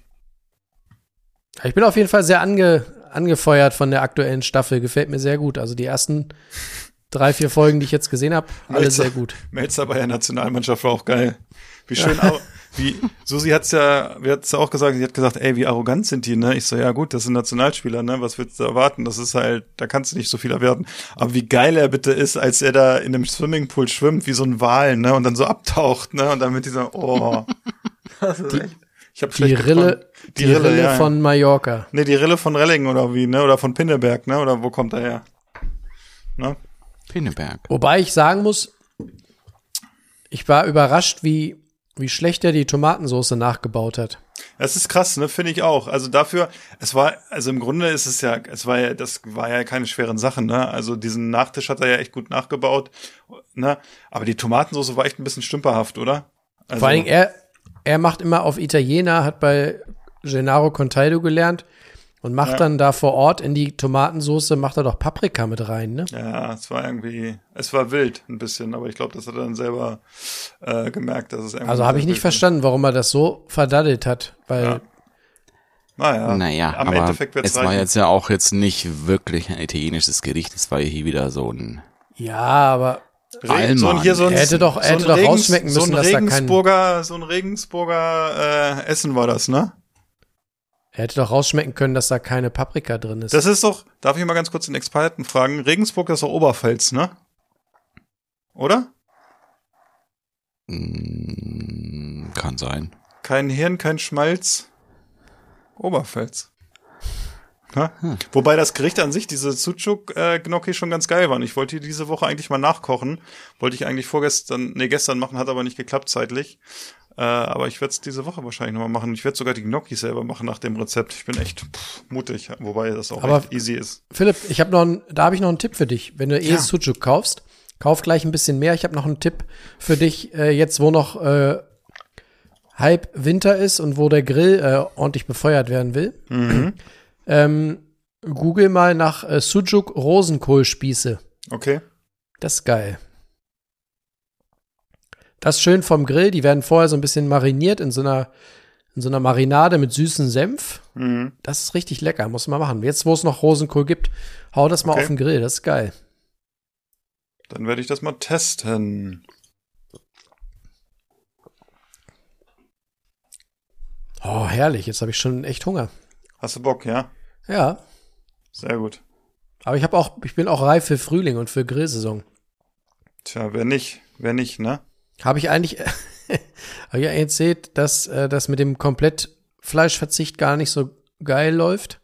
Speaker 2: Ich bin auf jeden Fall sehr ange, angefeuert von der aktuellen Staffel. Gefällt mir sehr gut. Also die ersten drei, vier Folgen, die ich jetzt gesehen habe, alle
Speaker 1: Melzer.
Speaker 2: sehr gut.
Speaker 1: Melzer bei der Nationalmannschaft war auch geil. Wie schön, wie, Susi hat's ja, wir hat's ja auch gesagt, sie hat gesagt, ey, wie arrogant sind die, ne? Ich so, ja gut, das sind Nationalspieler, ne? Was willst du erwarten? Das ist halt, da kannst du nicht so viel erwarten. Aber wie geil er bitte ist, als er da in dem Swimmingpool schwimmt, wie so ein Wal, ne? Und dann so abtaucht, ne? Und dann mit dieser, oh. Das ist echt, ich hab
Speaker 2: Die
Speaker 1: schlecht
Speaker 2: Rille,
Speaker 1: gefunden.
Speaker 2: die, Rille,
Speaker 1: ja, ja.
Speaker 2: von Mallorca.
Speaker 1: Nee, die Rille von Relling oder wie, ne? Oder von Pinneberg, ne? Oder wo kommt er her? Ne?
Speaker 3: Pinneberg.
Speaker 2: Wobei ich sagen muss, ich war überrascht, wie, wie schlecht er die Tomatensauce nachgebaut hat.
Speaker 1: Das ist krass, ne, finde ich auch. Also dafür, es war, also im Grunde ist es ja, es war ja, das war ja keine schweren Sachen, ne? Also diesen Nachtisch hat er ja echt gut nachgebaut, ne? Aber die Tomatensauce war echt ein bisschen stümperhaft, oder? Also,
Speaker 2: Vor allen Dingen, er, er macht immer auf Italiener, hat bei Gennaro Contaldo gelernt und macht
Speaker 1: Ja.
Speaker 2: dann da vor Ort in die Tomatensauce, macht er doch Paprika mit rein, ne?
Speaker 1: Ja, es war irgendwie, es war wild ein bisschen, aber ich glaube, das hat er dann selber äh, gemerkt, dass es irgendwie.
Speaker 2: Also habe ich nicht verstanden, warum er das so verdaddelt hat, weil
Speaker 1: Ja. Naja,
Speaker 3: naja,
Speaker 1: am
Speaker 3: aber
Speaker 1: Endeffekt wird's
Speaker 3: es war
Speaker 1: reichen.
Speaker 3: jetzt ja auch jetzt nicht wirklich ein italienisches Gericht. Es war ja hier wieder so ein
Speaker 2: ja, aber
Speaker 1: Regen, so ein, hier so ein,
Speaker 2: Er hätte doch- er
Speaker 1: so ein
Speaker 2: hätte doch
Speaker 1: Regens-
Speaker 2: rausschmecken
Speaker 1: so ein
Speaker 2: müssen, dass da kein-
Speaker 1: Regensburger, so ein Regensburger äh, Essen war das, ne?
Speaker 2: Er hätte doch rausschmecken können, dass da keine Paprika drin ist.
Speaker 1: Das ist doch, darf ich mal ganz kurz den Experten fragen? Regensburg ist doch Oberpfalz, ne? Oder?
Speaker 3: Mm, kann sein.
Speaker 1: Kein Hirn, kein Schmalz. Oberpfalz. Ha? Wobei das Gericht an sich, diese Sucuk-Gnocchi schon ganz geil waren. Ich wollte die diese Woche eigentlich mal nachkochen. Wollte ich eigentlich vorgestern, nee, gestern machen, hat aber nicht geklappt zeitlich. Äh, aber ich werde es diese Woche wahrscheinlich nochmal machen. Ich werde sogar die Gnocchi selber machen nach dem Rezept. Ich bin echt pff, mutig, wobei das auch
Speaker 2: Aber-
Speaker 1: echt easy ist.
Speaker 2: Philipp, ich habe noch, ein, da habe ich noch einen Tipp für dich. Wenn du eh
Speaker 1: Ja.
Speaker 2: Sucuk kaufst, kauf gleich ein bisschen mehr. Ich habe noch einen Tipp für dich, äh, jetzt wo noch äh, halb Winter ist und wo der Grill äh, ordentlich befeuert werden will. ähm, Google mal nach äh, Sucuk Rosenkohlspieße.
Speaker 1: Okay.
Speaker 2: Das ist geil. Das ist schön vom Grill. Die werden vorher so ein bisschen mariniert in so einer, in so einer Marinade mit süßem Senf.
Speaker 1: Mhm.
Speaker 2: Das ist richtig lecker, muss man machen. Jetzt, wo es noch Rosenkohl gibt, hau das mal
Speaker 1: Okay.
Speaker 2: auf den Grill. Das ist geil.
Speaker 1: Dann werde ich das mal testen.
Speaker 2: Oh, herrlich. Jetzt habe ich schon echt Hunger.
Speaker 1: Hast du Bock, ja?
Speaker 2: Ja.
Speaker 1: Sehr gut.
Speaker 2: Aber ich habe auch, ich bin auch reif für Frühling und für Grillsaison.
Speaker 1: Tja, wer nicht, wer nicht, ne?
Speaker 2: Habe ich eigentlich, habe ich eigentlich erzählt, dass äh, das mit dem komplett Fleischverzicht gar nicht so geil läuft?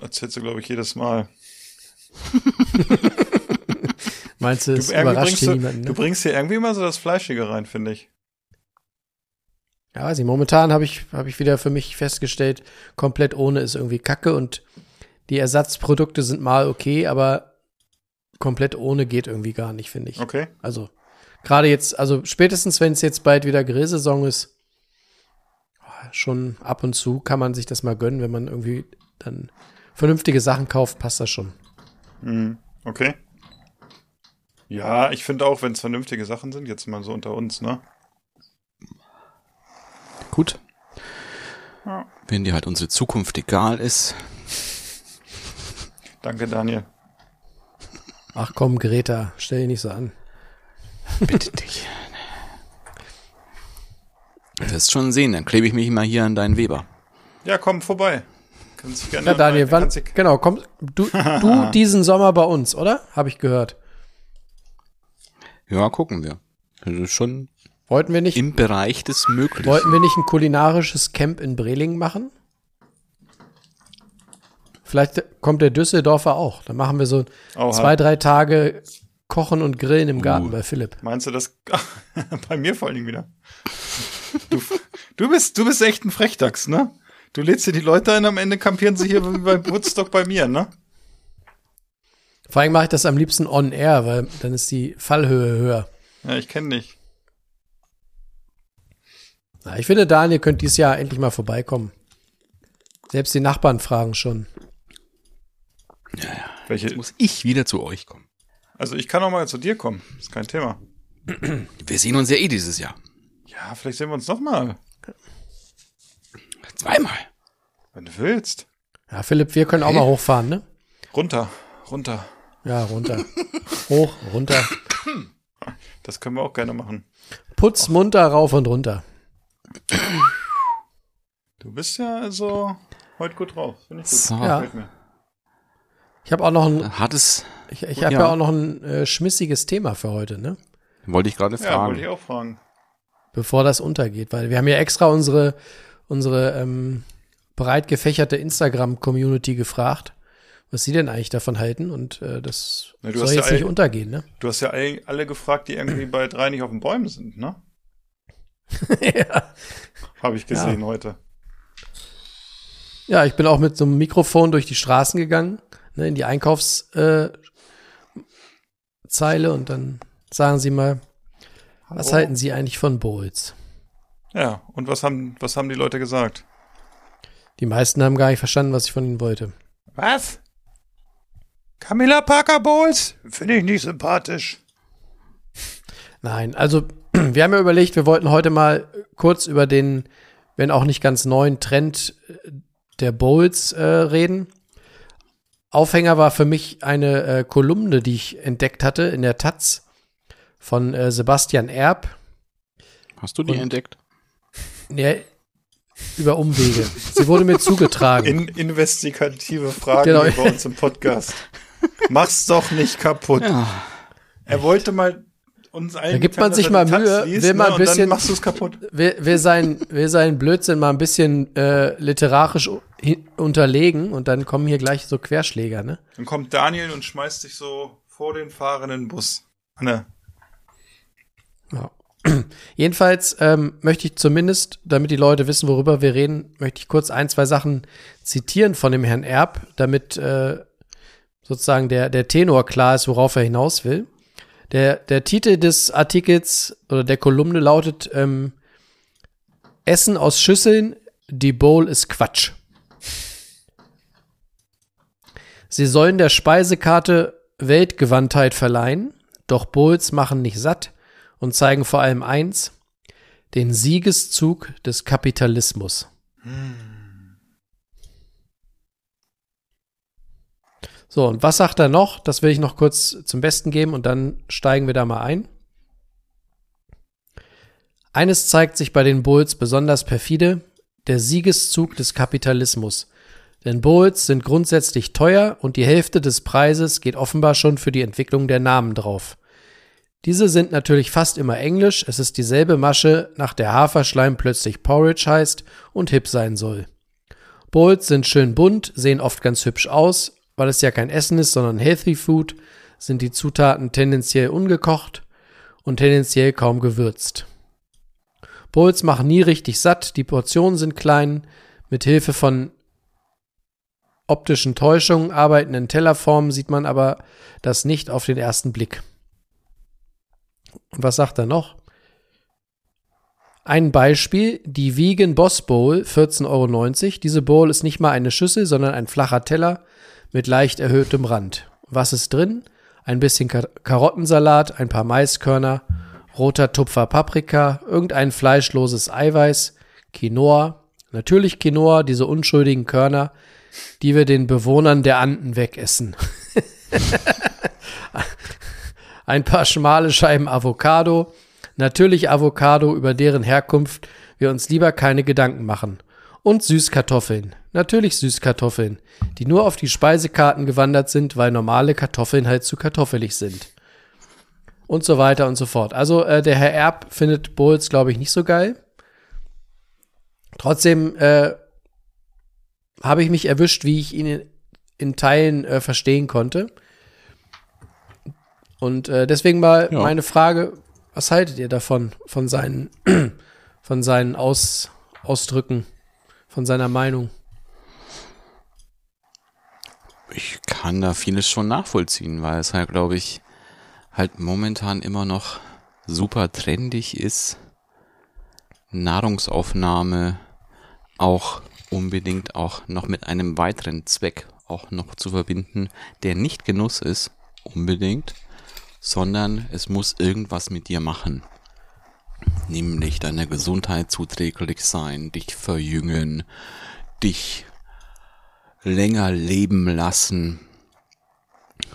Speaker 1: Erzählst du, glaube ich, jedes Mal.
Speaker 2: Meinst du, es
Speaker 1: irgendwie
Speaker 2: überrascht hier
Speaker 1: du,
Speaker 2: niemanden?
Speaker 1: du
Speaker 2: Ne?
Speaker 1: bringst hier irgendwie immer so das Fleischige rein, finde ich.
Speaker 2: Ja, weiß ich. Momentan habe ich, habe ich wieder für mich festgestellt, komplett ohne ist irgendwie Kacke und die Ersatzprodukte sind mal okay, aber komplett ohne geht irgendwie gar nicht, finde ich.
Speaker 1: Okay.
Speaker 2: Also gerade jetzt, also spätestens wenn es jetzt bald wieder Grillsaison ist, schon ab und zu kann man sich das mal gönnen, wenn man irgendwie dann vernünftige Sachen kauft, passt das schon.
Speaker 1: Mhm. Okay. Ja, ich finde auch, wenn es vernünftige Sachen sind, jetzt mal so unter uns, ne?
Speaker 3: Gut.
Speaker 1: Ja.
Speaker 3: Wenn dir halt unsere Zukunft egal ist,
Speaker 1: Danke, Daniel.
Speaker 2: Ach komm, Greta, stell dich nicht so an.
Speaker 3: Bitte dich. Du wirst schon sehen, dann klebe ich mich mal hier an deinen Weber.
Speaker 1: Ja, komm vorbei. Kannst dich gerne
Speaker 2: Ja, Daniel, wann, genau, komm, du, du diesen Sommer bei uns, oder? Habe ich gehört.
Speaker 3: Ja, gucken wir. Das ist schon
Speaker 2: Wollten wir nicht,
Speaker 3: im Bereich des Möglichen.
Speaker 2: wollten wir nicht ein kulinarisches Camp in Breling machen? Vielleicht kommt der Düsseldorfer auch. Dann machen wir so
Speaker 1: Oha.
Speaker 2: zwei, drei Tage Kochen und Grillen im Garten
Speaker 3: Uh.
Speaker 2: bei Philipp.
Speaker 1: Meinst du das? bei mir vor allen Dingen wieder. Du, du bist, du bist echt ein Frechdachs, ne? Du lädst dir die Leute ein, am Ende kampieren sie hier wie bei Woodstock bei mir, ne?
Speaker 2: Vor allem mache ich das am liebsten on air, weil dann ist die Fallhöhe höher.
Speaker 1: Ja, ich kenne dich.
Speaker 2: Na, ich finde, Daniel könnte dieses Jahr endlich mal vorbeikommen. Selbst die Nachbarn fragen schon.
Speaker 1: Welche?
Speaker 3: Muss ich wieder zu euch kommen.
Speaker 1: Also ich kann auch mal zu dir kommen. Ist kein Thema.
Speaker 3: Wir sehen uns ja eh dieses Jahr.
Speaker 1: Ja, vielleicht sehen wir uns noch mal,
Speaker 3: Zweimal.
Speaker 1: wenn du willst.
Speaker 2: Ja, Philipp, wir können auch mal hochfahren, ne?
Speaker 1: Runter, runter.
Speaker 2: Ja, runter. Hoch, runter.
Speaker 1: Das können wir auch gerne machen.
Speaker 2: Putz munter rauf und runter.
Speaker 1: Du bist ja also heute gut drauf. Finde ich gut.
Speaker 3: So.
Speaker 2: Ja. Ich habe auch noch ein,
Speaker 3: Hartes,
Speaker 2: ich, ich habe
Speaker 3: Ja.
Speaker 2: ja. auch noch ein äh, schmissiges Thema für heute, ne?
Speaker 3: wollte ich gerade
Speaker 1: Ja,
Speaker 3: fragen.
Speaker 1: wollte ich auch fragen.
Speaker 2: Bevor das untergeht, weil wir haben ja extra unsere, unsere ähm, breit gefächerte Instagram-Community gefragt, was sie denn eigentlich davon halten und äh, das
Speaker 1: Na, du
Speaker 2: soll
Speaker 1: hast ja
Speaker 2: jetzt nicht
Speaker 1: all-
Speaker 2: untergehen, ne?
Speaker 1: Du hast ja all- alle gefragt, die irgendwie bei drei nicht auf den Bäumen sind, ne?
Speaker 2: ja.
Speaker 1: Habe ich gesehen heute.
Speaker 2: ja, ich bin auch mit so einem Mikrofon durch die Straßen gegangen, ne, in die Einkaufszeile äh, und dann sagen sie mal, was
Speaker 1: Hallo?
Speaker 2: halten Sie eigentlich von Bowls?
Speaker 1: Ja, und was haben, was haben die Leute gesagt?
Speaker 2: Die meisten haben gar nicht verstanden, was ich von ihnen wollte.
Speaker 1: Was? Camilla Parker Bowles? Finde ich nicht sympathisch.
Speaker 2: Nein, also wir haben ja überlegt, wir wollten heute mal kurz über den, wenn auch nicht ganz neuen Trend äh, der Bowls äh, reden. Aufhänger war für mich eine äh, Kolumne, die ich entdeckt hatte in der Taz von äh, Sebastian Erb.
Speaker 3: Hast du die
Speaker 2: Und-
Speaker 3: entdeckt?
Speaker 2: Ja, über Umwege. Sie wurde mir zugetragen.
Speaker 1: In, investigative Fragen
Speaker 2: Genau.
Speaker 1: bei uns im Podcast. Mach's doch nicht kaputt.
Speaker 3: Ja.
Speaker 1: Er wollte mal uns allen
Speaker 2: Da gibt man sich mal Mühe,
Speaker 1: liest,
Speaker 2: will mal
Speaker 1: ne,
Speaker 2: ein
Speaker 1: dann
Speaker 2: bisschen-
Speaker 1: machst du's kaputt.
Speaker 2: will, will, sein, will seinen Blödsinn mal ein bisschen äh, literarisch unterlegen und dann kommen hier gleich so Querschläger, ne?
Speaker 1: Dann kommt Daniel und schmeißt sich so vor den fahrenden Bus. Anne,
Speaker 2: Ja. Jedenfalls ähm, möchte ich zumindest, damit die Leute wissen, worüber wir reden, möchte ich kurz ein, zwei Sachen zitieren von dem Herrn Erb, damit äh, sozusagen der, der Tenor klar ist, worauf er hinaus will. Der, der Titel des Artikels oder der Kolumne lautet ähm, Essen aus Schüsseln, die Bowl ist Quatsch. Sie sollen der Speisekarte Weltgewandtheit verleihen, doch Bowls machen nicht satt und zeigen vor allem eins, den Siegeszug des Kapitalismus. So, und was sagt er noch? Das will ich noch kurz zum Besten geben und dann steigen wir da mal ein. Eines zeigt sich bei den Bulls besonders perfide. der Siegeszug des Kapitalismus. Denn Bowls sind grundsätzlich teuer und die Hälfte des Preises geht offenbar schon für die Entwicklung der Namen drauf. Diese sind natürlich fast immer englisch, es ist dieselbe Masche, nach der Haferschleim plötzlich Porridge heißt und hip sein soll. Bowls sind schön bunt, sehen oft ganz hübsch aus, weil es ja kein Essen ist, sondern Healthy Food, sind die Zutaten tendenziell ungekocht und tendenziell kaum gewürzt. Bowls machen nie richtig satt, die Portionen sind klein, mit Hilfe von optischen Täuschungen arbeitenden Tellerformen sieht man aber das nicht auf den ersten Blick. Und was sagt er noch? Ein Beispiel, die Vegan Boss Bowl, 14,90 Euro. Diese Bowl ist nicht mal eine Schüssel, sondern ein flacher Teller mit leicht erhöhtem Rand. Was ist drin? Ein bisschen Kar Karottensalat, ein paar Maiskörner, roter Tupfer Paprika, irgendein fleischloses Eiweiß, Quinoa, natürlich Quinoa, diese unschuldigen Körner, die wir den Bewohnern der Anden wegessen. ein paar schmale Scheiben Avocado, natürlich Avocado, über deren Herkunft wir uns lieber keine Gedanken machen. Und Süßkartoffeln, natürlich Süßkartoffeln, die nur auf die Speisekarten gewandert sind, weil normale Kartoffeln halt zu kartoffelig sind. Und so weiter und so fort. Also äh, der Herr Erb findet Bowls, glaube ich, nicht so geil. Trotzdem äh, habe ich mich erwischt, wie ich ihn in, in Teilen äh, verstehen konnte. Und äh, deswegen mal
Speaker 3: Ja.
Speaker 2: meine Frage, was haltet ihr davon, von seinen, von seinen Aus, Ausdrücken, von seiner Meinung?
Speaker 3: Ich kann da vieles schon nachvollziehen, weil es halt, glaube ich, halt momentan immer noch super trendig ist, Nahrungsaufnahme auch unbedingt auch noch mit einem weiteren Zweck auch noch zu verbinden, der nicht Genuss ist, unbedingt, sondern es muss irgendwas mit dir machen. Nämlich deiner Gesundheit zuträglich sein, dich verjüngen, dich länger leben lassen.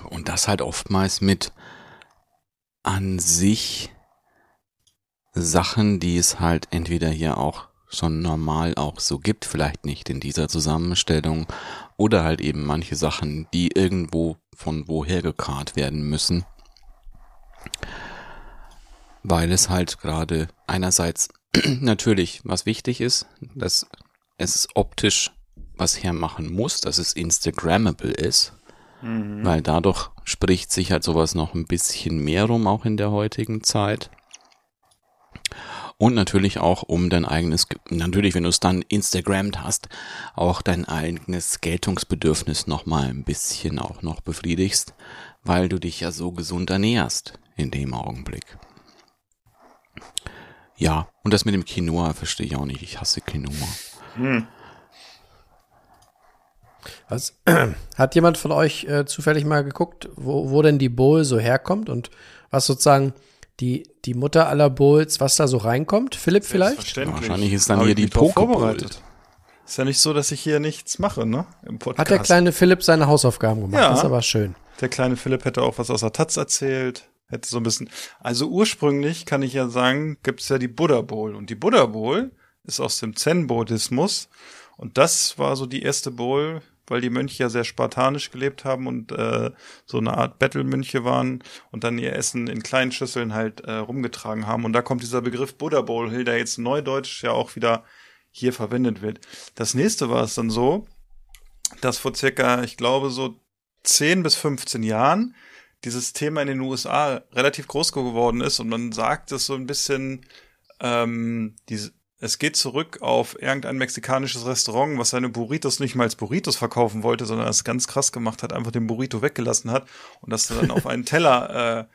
Speaker 3: Und das halt oftmals mit an sich Sachen, die es halt entweder hier auch schon normal auch so gibt, vielleicht nicht in dieser Zusammenstellung, oder halt eben manche Sachen, die irgendwo von woher gekarrt werden müssen. Weil es halt gerade einerseits natürlich was wichtig ist, dass es optisch was hermachen muss, dass es Instagrammable ist. Weil dadurch spricht sich halt sowas noch ein bisschen mehr rum, auch in der heutigen Zeit. Und natürlich auch um dein eigenes, Ge- natürlich, wenn du es dann Instagrammt hast, auch dein eigenes Geltungsbedürfnis nochmal ein bisschen auch noch befriedigst, weil du dich ja so gesund ernährst in dem Augenblick. Ja, und das mit dem Quinoa verstehe ich auch nicht. Ich hasse Quinoa.
Speaker 2: Was, hat jemand von euch äh, zufällig mal geguckt, wo, wo denn die Bowl so herkommt und was sozusagen die, die Mutter aller Bowls, was da so reinkommt? Philipp vielleicht?
Speaker 3: Wahrscheinlich ist dann
Speaker 1: Hab
Speaker 3: hier die Pokeball.
Speaker 1: vorbereitet. Ist ja nicht so, dass ich hier nichts mache, ne? Im Podcast.
Speaker 2: Hat der kleine Philipp seine Hausaufgaben gemacht?
Speaker 1: Ja.
Speaker 2: Das ist aber schön.
Speaker 1: Der kleine Philipp hätte auch was aus der Taz erzählt. Hätte so ein bisschen. Also ursprünglich kann ich ja sagen, gibt's ja die Buddha Bowl. Und die Buddha Bowl ist aus dem Zen-Buddhismus. Und das war so die erste Bowl, weil die Mönche ja sehr spartanisch gelebt haben und äh, so eine Art Bettelmönche waren und dann ihr Essen in kleinen Schüsseln halt äh, rumgetragen haben. Und da kommt dieser Begriff Buddha Bowl, der jetzt neudeutsch ja auch wieder hier verwendet wird. Das nächste war es dann so, dass vor circa, ich glaube, so 10 bis 15 Jahren dieses Thema in den USA relativ groß geworden ist und man sagt es so ein bisschen, ähm, diese, es geht zurück auf irgendein mexikanisches Restaurant, was seine Burritos nicht mal als Burritos verkaufen wollte, sondern es ganz krass gemacht hat, einfach den Burrito weggelassen hat und das dann auf einen Teller äh,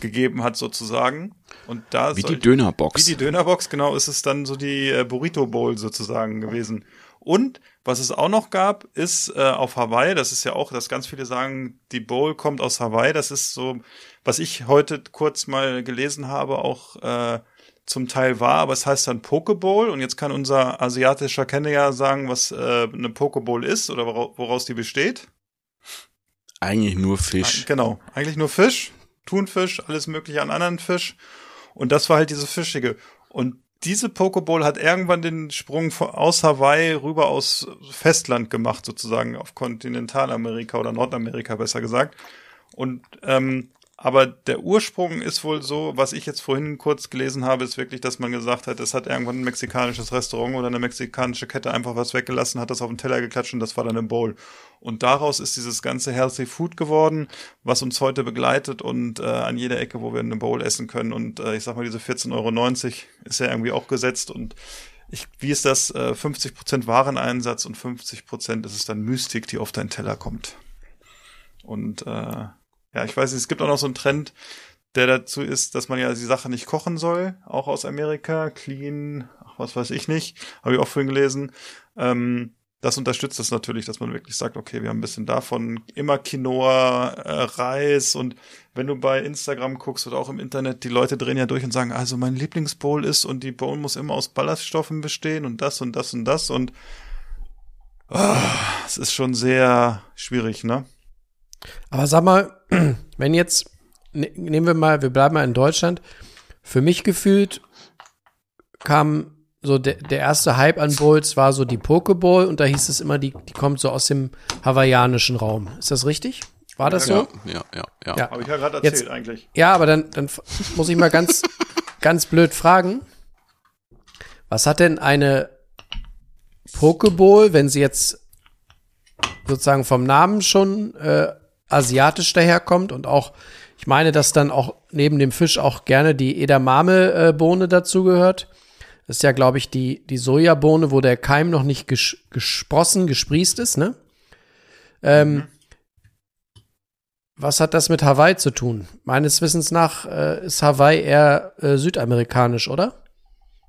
Speaker 1: gegeben hat sozusagen. Und da
Speaker 3: Wie
Speaker 1: soll-
Speaker 3: die Dönerbox.
Speaker 1: wie die Dönerbox, genau, ist es dann so die äh, Burrito Bowl sozusagen gewesen. Und was es auch noch gab, ist äh, auf Hawaii, das ist ja auch, dass ganz viele sagen, die Bowl kommt aus Hawaii. Das ist so, was ich heute kurz mal gelesen habe, auch äh, zum Teil war, aber es heißt dann Pokeball und jetzt kann unser asiatischer Kenner ja sagen, was äh, eine Pokeball ist oder wora- woraus die besteht.
Speaker 3: Eigentlich nur Fisch.
Speaker 1: Genau, eigentlich nur Fisch, Thunfisch, alles mögliche an anderen Fisch. Und das war halt diese fischige. Und diese Pokeball hat irgendwann den Sprung von, aus Hawaii rüber aus Festland gemacht, sozusagen auf Kontinentalamerika oder Nordamerika besser gesagt. Und ähm, aber der Ursprung ist wohl so, was ich jetzt vorhin kurz gelesen habe, ist wirklich, dass man gesagt hat, es hat irgendwann ein mexikanisches Restaurant oder eine mexikanische Kette einfach was weggelassen, hat das auf den Teller geklatscht und das war dann im Bowl. Und daraus ist dieses ganze Healthy Food geworden, was uns heute begleitet und äh, an jeder Ecke, wo wir eine Bowl essen können. Und äh, ich sag mal, diese 14,90 Euro ist ja irgendwie auch gesetzt und ich, wie ist das? Äh, 50% Wareneinsatz und 50% ist es dann Mystik, die auf deinen Teller kommt. Und äh, ja, ich weiß es gibt auch noch so einen Trend, der dazu ist, dass man ja die Sache nicht kochen soll, auch aus Amerika, clean, ach, was weiß ich nicht, habe ich auch vorhin gelesen. Ähm, das unterstützt das natürlich, dass man wirklich sagt, okay, wir haben ein bisschen davon, immer Quinoa, äh, Reis und wenn du bei Instagram guckst oder auch im Internet, die Leute drehen ja durch und sagen, also mein Lieblingsbowl ist und die Bowl muss immer aus Ballaststoffen bestehen und das und das und das und oh, es ist schon sehr schwierig, ne?
Speaker 2: Aber sag mal, wenn jetzt, ne, nehmen wir mal, wir bleiben mal in Deutschland, für mich gefühlt kam so der, der erste Hype an Bowls war so die Pokeball und da hieß es immer, die, die kommt so aus dem hawaiianischen Raum. Ist das richtig? War das
Speaker 3: ja,
Speaker 2: so?
Speaker 3: Ja, ja, ja.
Speaker 2: Ja.
Speaker 1: Habe ich ja gerade erzählt
Speaker 2: Jetzt-
Speaker 1: eigentlich.
Speaker 2: Ja, aber dann, dann muss ich mal ganz, ganz blöd fragen. Was hat denn eine Pokeball, wenn sie jetzt sozusagen vom Namen schon äh, asiatisch daherkommt und auch, ich meine, dass dann auch neben dem Fisch auch gerne die Edamame-Bohne dazugehört. Das ist ja, glaube ich, die, die Sojabohne, wo der Keim noch nicht ges gesprossen, gesprießt ist, ne? Ähm, was hat das mit Hawaii zu tun? Meines Wissens nach äh, ist Hawaii eher äh, südamerikanisch, oder?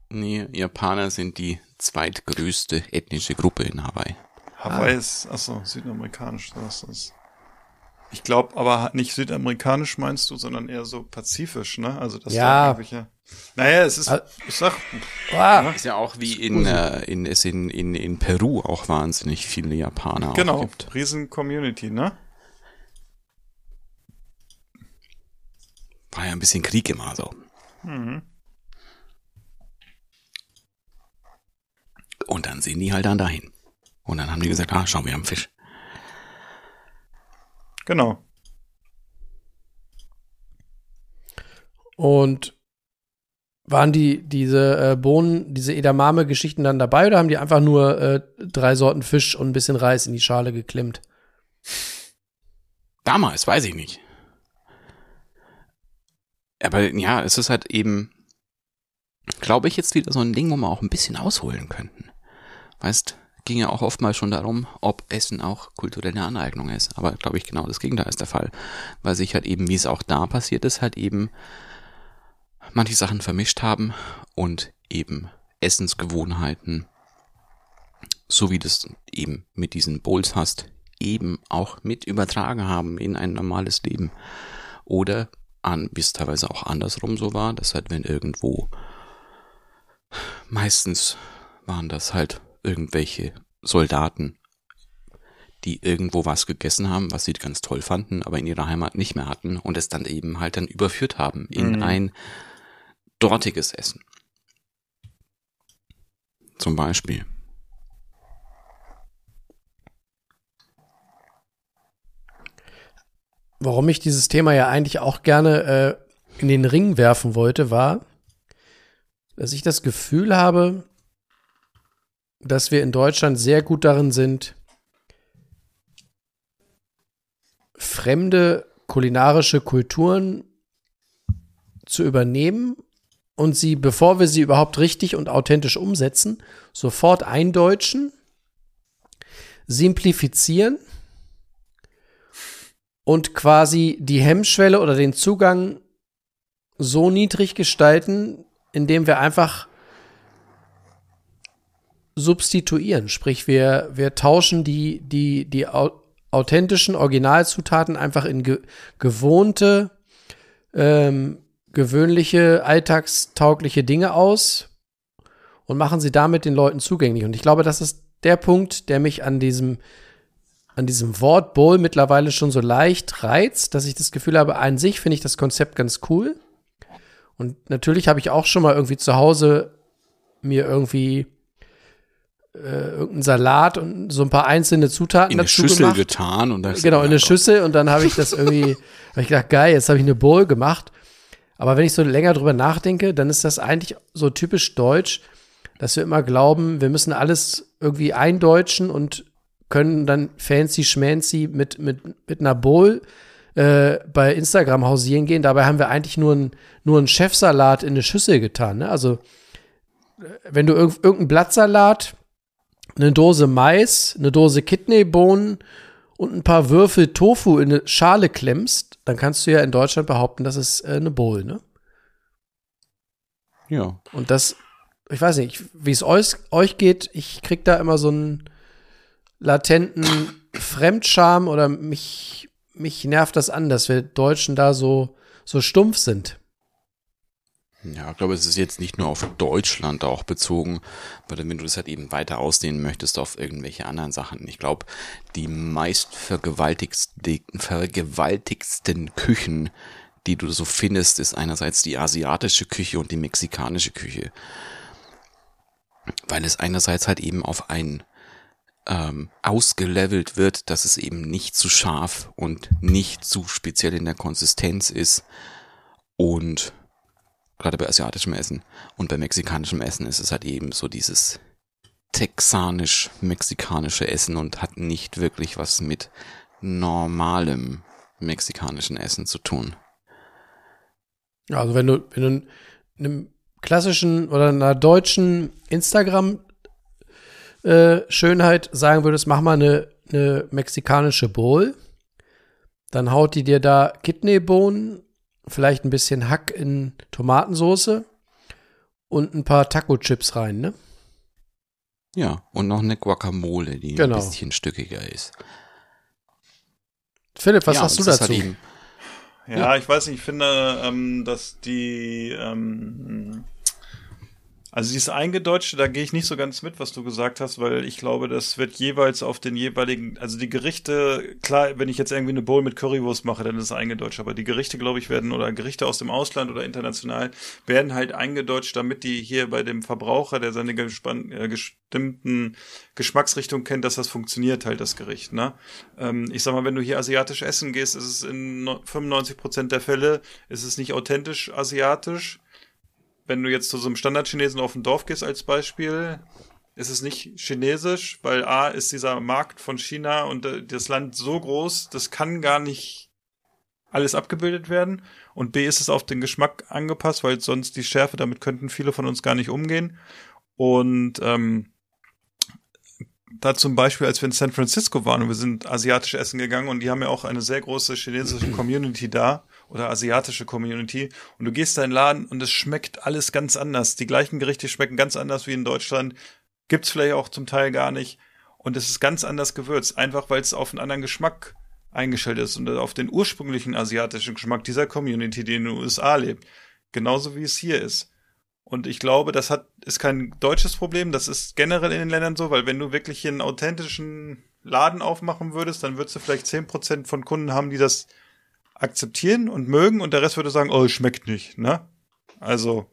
Speaker 3: Nee, Japaner sind die zweitgrößte ethnische Gruppe in Hawaii.
Speaker 1: Hawaii ist, achso, südamerikanisch, das ist. Ich glaube, aber nicht südamerikanisch meinst du, sondern eher so pazifisch, ne? Also das
Speaker 2: Ja.
Speaker 1: irgendwelche. Naja, es ist,
Speaker 2: Al-
Speaker 1: ich sag,
Speaker 2: Ah,
Speaker 3: Ist ja auch wie in, äh, in, es in, in, in Peru auch wahnsinnig viele Japaner auch
Speaker 1: genau,
Speaker 3: gibt.
Speaker 1: riesen Community, ne?
Speaker 3: War ja ein bisschen Krieg immer so.
Speaker 1: Mhm.
Speaker 3: Und dann sind die halt dann dahin. Und dann haben die gesagt, ah, schau, wir haben Fisch.
Speaker 1: Genau.
Speaker 2: Und waren die diese äh, Bohnen, diese Edamame-Geschichten dann dabei oder haben die einfach nur äh, drei Sorten Fisch und ein bisschen Reis in die Schale geklemmt?
Speaker 3: Damals, weiß ich nicht. Aber ja, es ist halt eben, glaube ich, jetzt wieder so ein Ding, wo wir auch ein bisschen ausholen könnten. Weißt, ging ja auch oftmals schon darum, ob Essen auch kulturelle Aneignung ist. Aber glaube ich, genau das Gegenteil ist der Fall. Weil sich halt eben, wie es auch da passiert ist, halt eben manche Sachen vermischt haben und eben Essensgewohnheiten, so wie das eben mit diesen Bowls hast, eben auch mit übertragen haben in ein normales Leben. Oder an, wie es teilweise auch andersrum so war, dass halt wenn irgendwo, meistens waren das halt irgendwelche Soldaten, die irgendwo was gegessen haben, was sie ganz toll fanden, aber in ihrer Heimat nicht mehr hatten und es dann eben halt dann überführt haben in
Speaker 1: Mhm.
Speaker 3: ein dortiges Essen. Zum Beispiel.
Speaker 2: Warum ich dieses Thema ja eigentlich auch gerne äh, in den Ring werfen wollte, war, dass ich das Gefühl habe, dass wir in Deutschland sehr gut darin sind, fremde kulinarische Kulturen zu übernehmen und sie, bevor wir sie überhaupt richtig und authentisch umsetzen, sofort eindeutschen, simplifizieren und quasi die Hemmschwelle oder den Zugang so niedrig gestalten, indem wir einfach substituieren. Sprich, wir, wir tauschen die, die, die au authentischen Originalzutaten einfach in ge gewohnte, ähm, gewöhnliche, alltagstaugliche Dinge aus und machen sie damit den Leuten zugänglich. Und ich glaube, das ist der Punkt, der mich an diesem an diesem Wort Bowl mittlerweile schon so leicht reizt, dass ich das Gefühl habe, an sich finde ich das Konzept ganz cool. Und natürlich habe ich auch schon mal irgendwie zu Hause mir irgendwie äh, irgendeinen Salat und so ein paar einzelne Zutaten
Speaker 3: In eine
Speaker 2: dazu
Speaker 3: Schüssel
Speaker 2: gemacht.
Speaker 3: getan und das
Speaker 2: Genau, in eine Schüssel und dann habe ich das irgendwie, habe ich gedacht, geil, jetzt habe ich eine Bowl gemacht. Aber wenn ich so länger drüber nachdenke, dann ist das eigentlich so typisch deutsch, dass wir immer glauben, wir müssen alles irgendwie eindeutschen und können dann fancy schmancy mit, mit, mit einer Bowl äh, bei Instagram hausieren gehen. Dabei haben wir eigentlich nur einen nur einen Chefsalat in eine Schüssel getan. Ne? Also äh, wenn du irg irgendeinen Blattsalat, eine Dose Mais, eine Dose Kidneybohnen und ein paar Würfel Tofu in eine Schale klemmst, dann kannst du ja in Deutschland behaupten, das ist äh, eine Bowl, ne?
Speaker 3: Ja.
Speaker 2: Und das, ich weiß nicht, wie es euch, euch geht, ich krieg da immer so einen latenten Fremdscham oder mich, mich nervt das an, dass wir Deutschen da so, so stumpf sind.
Speaker 3: Ja, ich glaube, es ist jetzt nicht nur auf Deutschland auch bezogen, weil wenn du das halt eben weiter ausdehnen möchtest auf irgendwelche anderen Sachen. Ich glaube, die meist vergewaltigsten, Küchen, die du so findest, ist einerseits die asiatische Küche und die mexikanische Küche. Weil es einerseits halt eben auf ein ähm, ausgelevelt wird, dass es eben nicht zu scharf und nicht zu speziell in der Konsistenz ist und gerade bei asiatischem Essen und bei mexikanischem Essen ist es halt eben so dieses texanisch-mexikanische Essen und hat nicht wirklich was mit normalem mexikanischen Essen zu tun.
Speaker 2: Also wenn du, wenn du einem klassischen oder einer deutschen Instagram äh, Schönheit sagen würdest, mach mal eine, eine mexikanische Bowl, dann haut die dir da Kidneybohnen, vielleicht ein bisschen Hack in Tomatensoße und ein paar Taco-Chips rein, ne?
Speaker 3: Ja, und noch eine Guacamole, die
Speaker 2: Genau.
Speaker 3: ein bisschen stückiger ist.
Speaker 2: Philipp, was
Speaker 3: ja,
Speaker 2: sagst du dazu?
Speaker 3: Halt eben,
Speaker 1: Ja, ich weiß nicht, ich finde, ähm, dass die, ähm, also dieses Eingedeutschte, da gehe ich nicht so ganz mit, was du gesagt hast, weil ich glaube, das wird jeweils auf den jeweiligen, also die Gerichte, klar, wenn ich jetzt irgendwie eine Bowl mit Currywurst mache, dann ist es eingedeutscht, aber die Gerichte, glaube ich, werden, oder Gerichte aus dem Ausland oder international, werden halt eingedeutscht, damit die hier bei dem Verbraucher, der seine gespann, äh, bestimmten Geschmacksrichtung kennt, dass das funktioniert halt, das Gericht, ne? Ähm, ich sag mal, wenn du hier asiatisch essen gehst, ist es in no- 95 Prozent der Fälle, ist es nicht authentisch asiatisch. Wenn du jetzt zu so einem Standard-Chinesen auf ein Dorf gehst als Beispiel, ist es nicht chinesisch, weil A ist dieser Markt von China und äh, das Land so groß, das kann gar nicht alles abgebildet werden. Und B ist es auf den Geschmack angepasst, weil sonst die Schärfe, damit könnten viele von uns gar nicht umgehen. Und ähm, da zum Beispiel, als wir in San Francisco waren und wir sind asiatisch essen gegangen und die haben ja auch eine sehr große chinesische Community da oder asiatische Community und du gehst da in den Laden und es schmeckt alles ganz anders. Die gleichen Gerichte schmecken ganz anders wie in Deutschland. Gibt's vielleicht auch zum Teil gar nicht und es ist ganz anders gewürzt, einfach weil es auf einen anderen Geschmack eingestellt ist und auf den ursprünglichen asiatischen Geschmack dieser Community, die in den USA lebt. Genauso wie es hier ist. Und ich glaube, das hat, ist kein deutsches Problem, das ist generell in den Ländern so, weil wenn du wirklich hier einen authentischen Laden aufmachen würdest, dann würdest du vielleicht 10% von Kunden haben, die das akzeptieren und mögen und der Rest würde sagen, oh, schmeckt nicht, ne? Also,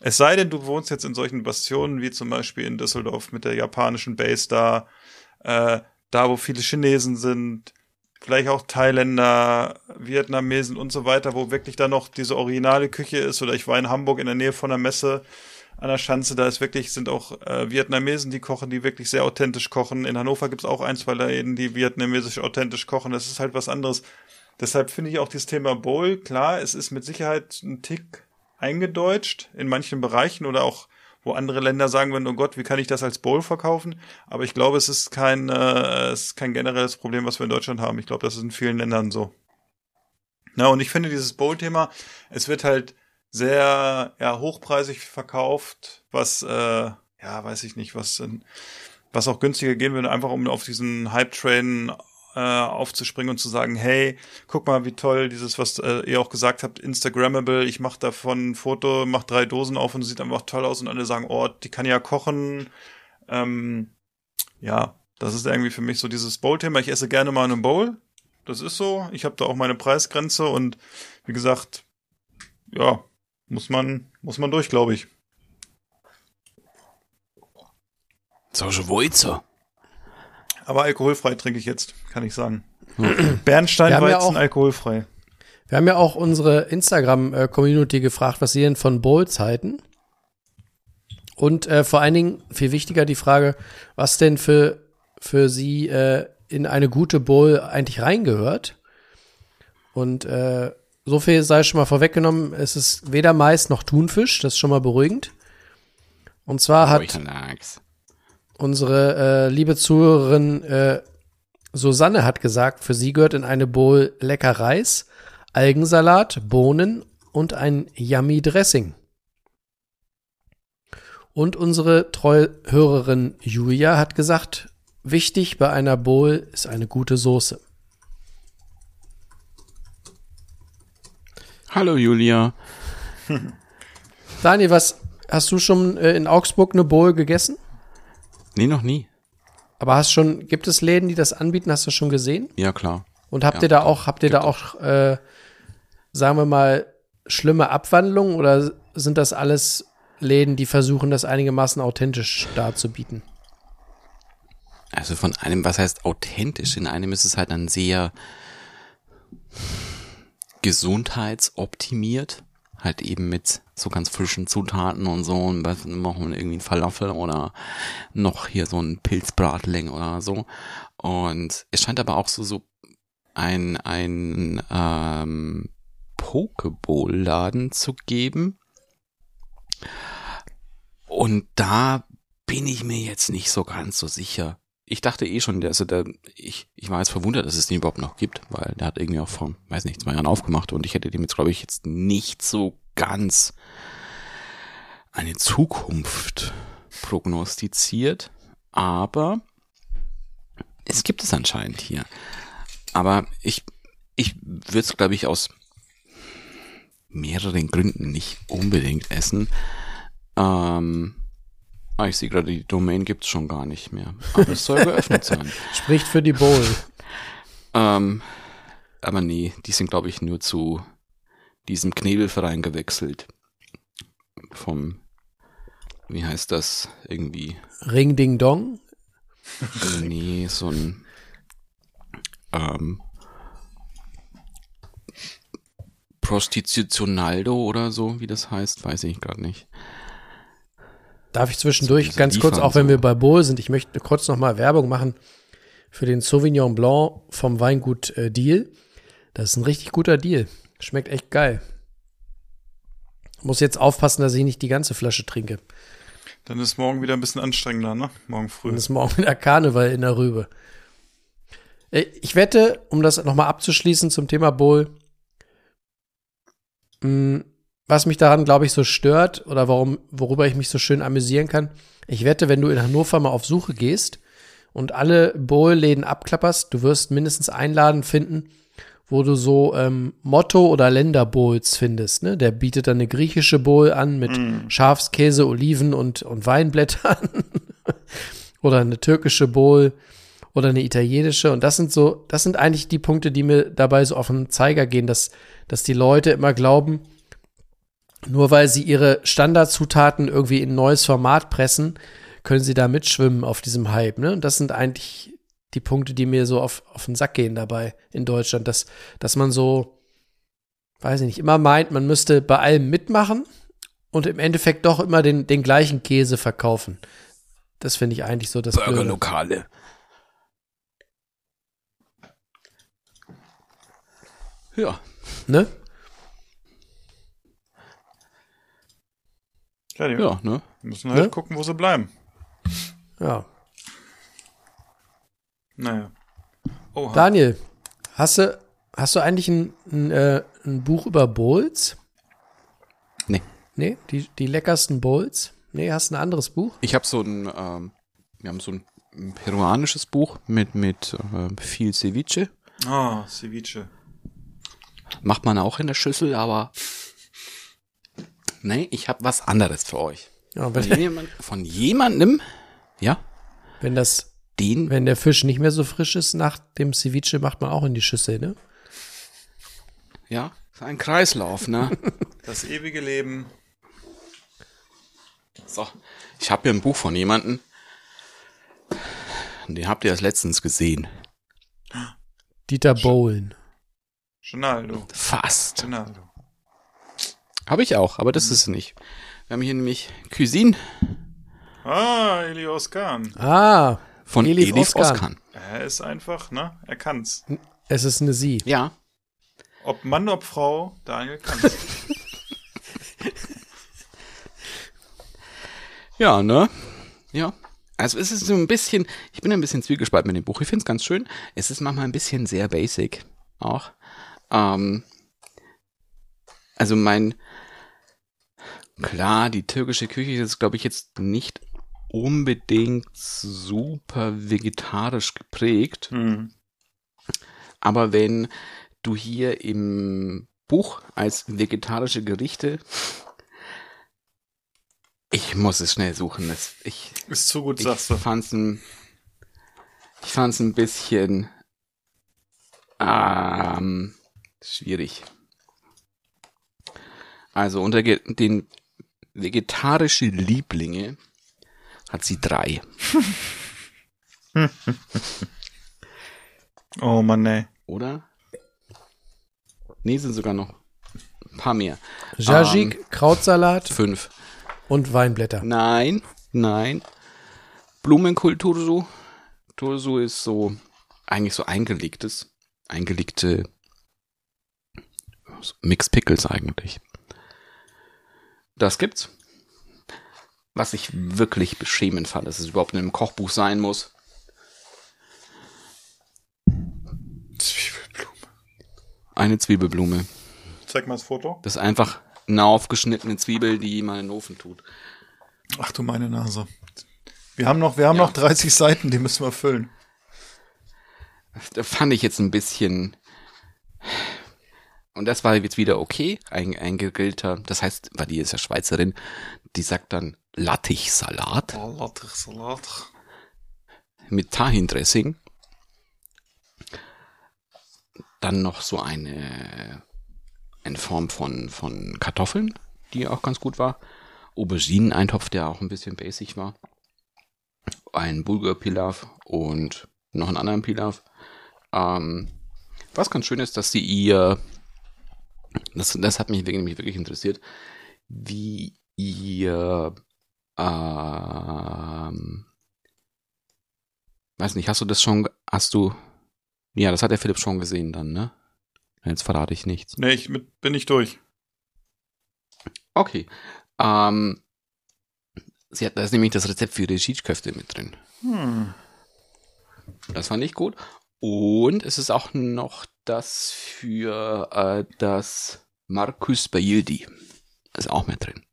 Speaker 1: es sei denn, du wohnst jetzt in solchen Bastionen wie zum Beispiel in Düsseldorf mit der japanischen Base da, äh, da wo viele Chinesen sind, vielleicht auch Thailänder, Vietnamesen und so weiter, wo wirklich da noch diese originale Küche ist. Oder ich war in Hamburg in der Nähe von der Messe an der Schanze, da ist wirklich, sind auch äh, Vietnamesen, die kochen, die wirklich sehr authentisch kochen. In Hannover gibt's auch ein, zwei Läden, die vietnamesisch authentisch kochen. Das ist halt was anderes. Deshalb finde ich auch dieses Thema Bowl, klar, es ist mit Sicherheit ein Tick eingedeutscht in manchen Bereichen oder auch wo andere Länder sagen würden, oh Gott, wie kann ich das als Bowl verkaufen? Aber ich glaube, es ist kein, äh, es ist kein generelles Problem, was wir in Deutschland haben. Ich glaube, das ist in vielen Ländern so. Na, und ich finde dieses Bowl-Thema, es wird halt sehr ja, hochpreisig verkauft, was, äh, ja, weiß ich nicht, was, was auch günstiger gehen würde, einfach um auf diesen Hype-Train äh, aufzuspringen und zu sagen, hey, guck mal, wie toll dieses, was äh, ihr auch gesagt habt, Instagrammable, ich mache davon ein Foto, mach drei Dosen auf und sieht einfach toll aus und alle sagen, oh, die kann ja kochen. Ähm, ja, das ist irgendwie für mich so dieses Bowl-Thema. Ich esse gerne mal eine Bowl. Das ist so. Ich habe da auch meine Preisgrenze und wie gesagt, ja, muss man, muss man durch, glaube ich.
Speaker 3: So schon Weizer.
Speaker 1: Aber alkoholfrei trinke ich jetzt, kann ich sagen.
Speaker 2: Ja
Speaker 1: Bernsteinweizen
Speaker 2: auch-
Speaker 1: alkoholfrei.
Speaker 2: Wir haben ja auch unsere Instagram-Community gefragt, was sie denn von Bowls halten. Und äh, vor allen Dingen, viel wichtiger, die Frage, was denn für, für sie äh, in eine gute Bowl eigentlich reingehört. Und äh, so viel sei schon mal vorweggenommen, es ist weder Mais noch Thunfisch, das ist schon mal beruhigend. Und zwar hat unsere äh, liebe Zuhörerin äh, Susanne hat gesagt, für sie gehört in eine Bowl lecker Reis, Algensalat, Bohnen und ein Yummy Dressing. Und unsere treue Hörerin Julia hat gesagt, wichtig bei einer Bowl ist eine gute Soße.
Speaker 3: Hallo Julia.
Speaker 2: Daniel, was hast du schon äh, in Augsburg eine Bowl gegessen?
Speaker 3: Nee, noch nie.
Speaker 2: Aber hast schon, gibt es Läden, die das anbieten? Hast du schon gesehen?
Speaker 3: Ja, klar.
Speaker 2: Und habt
Speaker 3: Ja,
Speaker 2: ihr da auch, habt ihr da auch, äh, sagen wir mal, schlimme Abwandlungen oder sind das alles Läden, die versuchen, das einigermaßen authentisch darzubieten?
Speaker 3: Also von einem, was heißt authentisch? In einem ist es halt dann sehr gesundheitsoptimiert. Halt eben mit so ganz frischen Zutaten und so. Und was machen wir irgendwie ein Falafel oder noch hier so ein Pilzbratling oder so. Und es scheint aber auch so, so ein, ein ähm, Pokeball-Laden zu geben. Und da bin ich mir jetzt nicht so ganz so sicher. Ich dachte eh schon, also der, ich, ich war jetzt verwundert, dass es den überhaupt noch gibt, weil der hat irgendwie auch vor, weiß nicht, zwei Jahren aufgemacht und ich hätte dem jetzt, glaube ich, jetzt nicht so ganz eine Zukunft prognostiziert, aber es gibt es anscheinend hier. Aber ich, ich würde es, glaube ich, aus mehreren Gründen nicht unbedingt essen. Ähm, ah, ich sehe gerade, die Domain gibt's schon gar nicht mehr. Aber es soll geöffnet sein.
Speaker 2: Spricht für die Bowl.
Speaker 3: Ähm, aber nee, die sind, glaube ich, nur zu diesem Knebelverein gewechselt. Vom, wie heißt das? Irgendwie,
Speaker 2: Ring Ding Dong.
Speaker 3: nee, so ein, ähm, Prostitutionaldo oder so, wie das heißt, weiß ich gerade nicht.
Speaker 2: Darf ich zwischendurch
Speaker 3: diese
Speaker 2: ganz kurz, auch wenn
Speaker 3: so.
Speaker 2: wir bei Bowl sind, ich möchte kurz noch mal Werbung machen für den Sauvignon Blanc vom Weingut äh, Deal. Das ist ein richtig guter Deal. Schmeckt echt geil. Muss jetzt aufpassen, dass ich nicht die ganze Flasche trinke.
Speaker 1: Dann ist morgen wieder ein bisschen anstrengender, ne? Morgen früh.
Speaker 2: Dann ist morgen wieder Karneval in der Rübe. Äh, Ich wette, um das nochmal abzuschließen zum Thema Bowl, mh, was mich daran, glaube ich, so stört oder warum, worüber ich mich so schön amüsieren kann, ich wette, wenn du in Hannover mal auf Suche gehst und alle Bowl-Läden abklapperst, du wirst mindestens einen Laden finden, wo du so ähm, Motto- oder Länderbowls findest. Ne? Der bietet dann eine griechische Bowl an mit Schafskäse, Oliven und, und Weinblättern. oder eine türkische Bowl oder eine italienische. Und das sind so, das sind eigentlich die Punkte, die mir dabei so auf den Zeiger gehen, dass, dass die Leute immer glauben, nur weil sie ihre Standardzutaten irgendwie in ein neues Format pressen, können sie da mitschwimmen auf diesem Hype. Ne? Und das sind eigentlich die Punkte, die mir so auf, auf den Sack gehen dabei in Deutschland, dass, dass man so, weiß ich nicht, immer meint, man müsste bei allem mitmachen und im Endeffekt doch immer den, den gleichen Käse verkaufen. Das finde ich eigentlich so das.
Speaker 3: Burgerlokale. Ja,
Speaker 2: Ne?
Speaker 1: Ja, die
Speaker 3: ja, ne?
Speaker 1: müssen halt
Speaker 2: Ne?
Speaker 1: gucken, wo sie bleiben.
Speaker 2: Ja.
Speaker 1: Naja. Oha.
Speaker 2: Daniel, hast du, hast du eigentlich ein, ein, äh, ein Buch über Bowls?
Speaker 3: Nee.
Speaker 2: Nee, die, die leckersten Bowls? Nee, hast du ein anderes Buch?
Speaker 3: Ich habe so ein, ähm, wir haben so ein peruanisches Buch mit, mit äh, viel Ceviche.
Speaker 1: Ah, Ceviche.
Speaker 3: Macht man auch in der Schüssel, aber nee, ich habe was anderes für euch.
Speaker 2: Ja,
Speaker 3: Von, jemand, von jemandem, ja,
Speaker 2: wenn das,
Speaker 3: den,
Speaker 2: wenn der Fisch nicht mehr so frisch ist nach dem Ceviche, macht man auch in die Schüssel, ne?
Speaker 3: ja, ist ein Kreislauf, ne?
Speaker 1: Das ewige Leben.
Speaker 3: so, ich habe hier ein Buch von jemandem, Den habt ihr erst letztens gesehen.
Speaker 2: Dieter Bohlen.
Speaker 1: Ronaldo.
Speaker 3: Fast.
Speaker 1: Ronaldo.
Speaker 3: Habe ich auch, aber das ist es nicht. Wir haben hier nämlich Cuisine
Speaker 1: Ah, Elios Kahn.
Speaker 2: Ah,
Speaker 3: von
Speaker 2: Elif
Speaker 3: Elif
Speaker 2: Oskan.
Speaker 3: Oskan.
Speaker 1: Er ist einfach, ne? Er kann's.
Speaker 2: es ist eine Sie.
Speaker 3: Ja.
Speaker 1: Ob Mann, ob Frau, Daniel kann's.
Speaker 3: Ja, ne? Ja. Also es ist so ein bisschen, ich bin ein bisschen zwiegespalten mit dem Buch. Ich finde es ganz schön. Es ist manchmal ein bisschen sehr basic auch. Ähm, also mein, klar, die türkische Küche ist, glaube ich, jetzt nicht unbedingt super vegetarisch geprägt.
Speaker 1: hm.
Speaker 3: Aber wenn du hier im Buch als vegetarische Gerichte, ich muss es schnell suchen. Das, ich
Speaker 1: Ist zu gut,
Speaker 3: ich
Speaker 1: sagst du.
Speaker 3: fand's ein, ich fand's ein bisschen ähm, schwierig. Also unter den vegetarische Lieblinge hat sie drei.
Speaker 1: Oh Mann, nee.
Speaker 3: Oder? Nee, sind sogar noch ein paar mehr.
Speaker 2: Jajik, Krautsalat
Speaker 3: Fünf.
Speaker 2: und Weinblätter.
Speaker 3: Nein, nein. Blumenkultursu. Tursu ist so, eigentlich so eingelegtes, eingelegte Mixed Pickles eigentlich. Das gibt's. Was ich wirklich beschämend fand, dass es überhaupt in einem Kochbuch sein muss.
Speaker 1: Zwiebelblume.
Speaker 3: Eine Zwiebelblume.
Speaker 1: Zeig mal das Foto.
Speaker 3: Das ist einfach eine aufgeschnittene Zwiebel, die man in den Ofen tut.
Speaker 1: Ach du meine Nase. Wir haben noch, wir haben
Speaker 3: Ja.
Speaker 1: noch 30 Seiten, die müssen wir füllen.
Speaker 3: Da fand ich jetzt ein bisschen. Und das war jetzt wieder okay, ein, ein gegrillter. Das heißt, weil die ist ja Schweizerin, die sagt dann Lattichsalat
Speaker 1: Oh, Salat.
Speaker 3: mit Tahin-Dressing. Dann noch so eine, eine Form von, von Kartoffeln, die auch ganz gut war. Aubergineneintopf, der auch ein bisschen basic war. Ein Bulgur-Pilaf und noch einen anderen Pilaf. Ähm, was ganz schön ist, dass sie ihr, das, das hat mich wirklich, mich wirklich interessiert, wie ihr, ähm, weiß nicht, hast du das schon, hast du, ja, das hat der Philipp schon gesehen dann, ne? Jetzt verrate ich nichts.
Speaker 1: Nee, ich mit, bin ich durch.
Speaker 3: Okay. Ähm, sie hat, da ist nämlich das Rezept für die Schießköfte mit drin.
Speaker 1: Hm.
Speaker 3: Das fand ich gut. Und es ist auch noch das für äh, das Marcus Bayildi. Ist auch mit drin.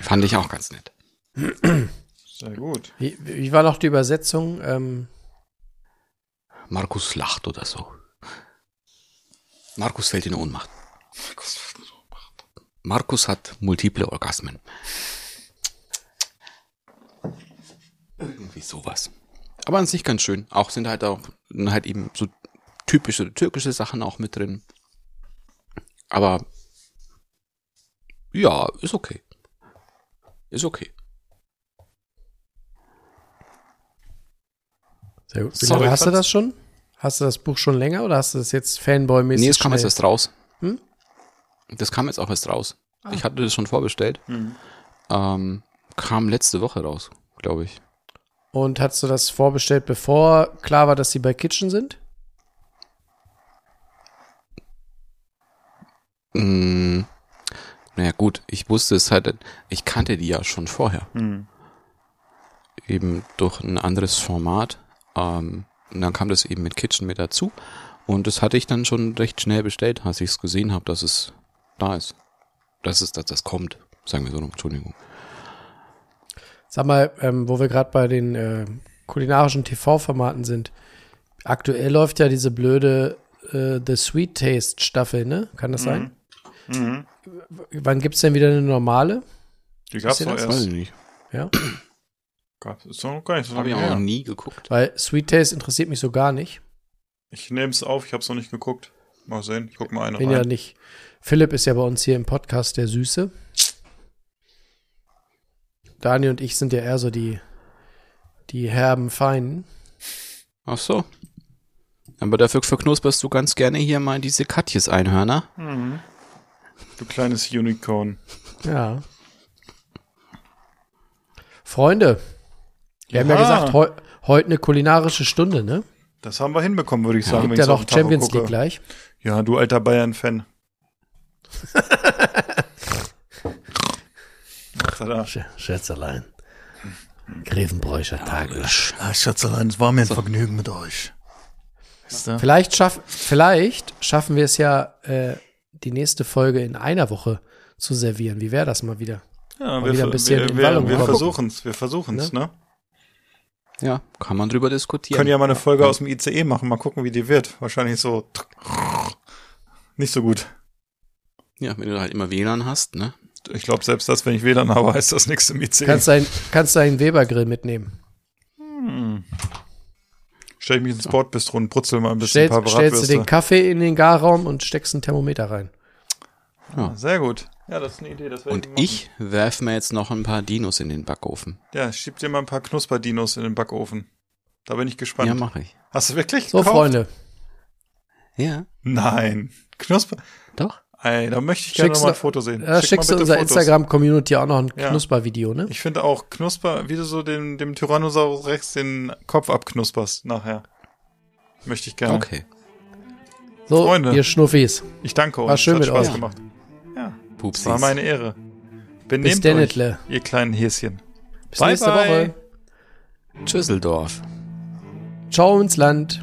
Speaker 3: Fand ich auch ganz nett.
Speaker 1: Sehr gut.
Speaker 2: Wie, wie war noch die Übersetzung? Ähm,
Speaker 3: Markus lacht oder so. Markus fällt in Ohnmacht. Markus hat multiple Orgasmen. Irgendwie sowas. Aber an sich ganz schön. Auch sind halt auch halt eben so typische türkische Sachen auch mit drin. Aber ja, ist okay. Ist okay.
Speaker 2: sehr gut.
Speaker 3: Sorry,
Speaker 2: hast du das schon? Hast du das Buch schon länger oder hast du das jetzt Fanboy-mäßig?
Speaker 3: Nee, es kam jetzt erst raus.
Speaker 2: Hm?
Speaker 3: Das kam jetzt auch erst raus. Ich hatte das schon vorbestellt.
Speaker 1: Hm.
Speaker 3: Ähm, kam letzte Woche raus, glaube ich.
Speaker 2: Und hast du das vorbestellt, bevor klar war, dass sie bei Kitchen sind?
Speaker 3: Mm, naja, gut, ich wusste es halt, ich kannte die ja schon vorher.
Speaker 1: Hm.
Speaker 3: Eben durch ein anderes Format. Ähm, und dann kam das eben mit Kitchen mit dazu. Und das hatte ich dann schon recht schnell bestellt, als ich es gesehen habe, dass es da ist. Dass es, dass das kommt. Sagen wir so, Entschuldigung.
Speaker 2: Sag mal, ähm, wo wir gerade bei den äh, kulinarischen TV-Formaten sind. Aktuell läuft ja diese blöde äh, The Sweet Taste Staffel, ne? Kann das sein?
Speaker 1: Mhm.
Speaker 2: Wann gibt's denn wieder eine normale?
Speaker 1: Die gab's
Speaker 2: Wisst ihr
Speaker 1: doch
Speaker 2: das?
Speaker 3: Weiß
Speaker 1: erst.
Speaker 3: ich nicht.
Speaker 2: Ja.
Speaker 1: Gab, doch noch gar nicht so
Speaker 3: Habe ich auch noch nie geguckt.
Speaker 2: Weil Sweet Taste interessiert mich so gar nicht.
Speaker 1: Ich nehme es auf, ich habe es noch nicht geguckt. Mal sehen, ich guck mal eine
Speaker 2: Bin
Speaker 1: rein.
Speaker 2: ja nicht. Philipp ist ja bei uns hier im Podcast der Süße. Dani und ich sind ja eher so die Die herben Feinen.
Speaker 3: Ach so. Aber dafür verknusperst du ganz gerne hier mal diese Katjes-Einhörner.
Speaker 1: Du kleines Unicorn.
Speaker 2: Ja. Freunde, wir haben ja
Speaker 1: Ja.
Speaker 2: gesagt, heu heute eine kulinarische Stunde, ne?
Speaker 1: Das haben wir hinbekommen, würde ich sagen.
Speaker 2: Gibt
Speaker 1: wenn
Speaker 2: ja
Speaker 1: ich so auf
Speaker 2: noch Champions
Speaker 1: gucke.
Speaker 2: League gleich.
Speaker 1: Ja, du alter Bayern-Fan.
Speaker 2: Sch Schätzelein. Grevenbräucher Tagesch.
Speaker 4: Ah, Schatzelein, es war mir ein Vergnügen mit euch.
Speaker 2: Vielleicht, schaff, vielleicht schaffen wir es ja, äh, die nächste Folge in einer Woche zu servieren. Wie wäre das mal wieder?
Speaker 1: Ja,
Speaker 2: Mal
Speaker 1: wir,
Speaker 2: wieder ein
Speaker 1: wir,
Speaker 2: bisschen
Speaker 1: wir, wir,
Speaker 2: Wallung
Speaker 1: wir
Speaker 2: kommen.
Speaker 1: versuchen's, wir versuchen's, ne?
Speaker 3: Ja, kann man drüber diskutieren.
Speaker 1: Können ja mal eine Folge aus dem ICE machen, mal gucken, wie die wird. Wahrscheinlich so nicht so gut.
Speaker 3: Ja, wenn du halt immer WLAN hast, ne?
Speaker 1: Ich glaube, selbst das, wenn ich WLAN habe, heißt das nichts im ICE.
Speaker 2: Kannst dein, kannst deinen Webergrill mitnehmen.
Speaker 1: Stell ich mich ins Sportbistro und brutzel mal ein bisschen
Speaker 2: Stellst,
Speaker 1: ein paar
Speaker 2: stellst du
Speaker 1: Bratwürste.
Speaker 2: den Kaffee in den Garraum und steckst ein Thermometer rein.
Speaker 1: Ah, Sehr gut. Ja, das ist eine Idee.
Speaker 3: Und
Speaker 1: machen.
Speaker 3: ich werf mir jetzt noch ein paar Dinos in den Backofen.
Speaker 1: Ja, schieb dir mal ein paar Knusperdinos in den Backofen. Da bin ich gespannt.
Speaker 3: Ja, mache ich.
Speaker 1: Hast du wirklich
Speaker 2: So,
Speaker 1: gekauft?
Speaker 2: Freunde.
Speaker 3: Ja,
Speaker 1: Nein. Knusper.
Speaker 3: doch.
Speaker 1: Ey, da möchte ich gerne
Speaker 2: Schickst
Speaker 1: noch mal ein
Speaker 2: du-
Speaker 1: Foto sehen.
Speaker 2: Äh,
Speaker 1: Schick
Speaker 2: schickst du unserer. Instagram-Community auch noch ein
Speaker 1: Ja.
Speaker 2: Knuspervideo, ne?
Speaker 1: Ich finde auch Knusper, wie du so dem, dem Tyrannosaurus Rex den Kopf abknusperst nachher. Möchte ich gerne.
Speaker 3: Okay.
Speaker 2: So,
Speaker 1: Freunde.
Speaker 2: ihr Schnuffis.
Speaker 1: Ich danke euch.
Speaker 2: War schön
Speaker 1: Es hat
Speaker 2: mit
Speaker 1: Spaß
Speaker 2: euch.
Speaker 1: gemacht. Ja,
Speaker 3: Pupsis.
Speaker 1: war meine Ehre.
Speaker 2: Bis
Speaker 1: Benehmt
Speaker 2: denn,
Speaker 1: euch, ihr kleinen Häschen.
Speaker 2: Bis nächste Woche.
Speaker 3: Düsseldorf.
Speaker 2: Ciao ins Land.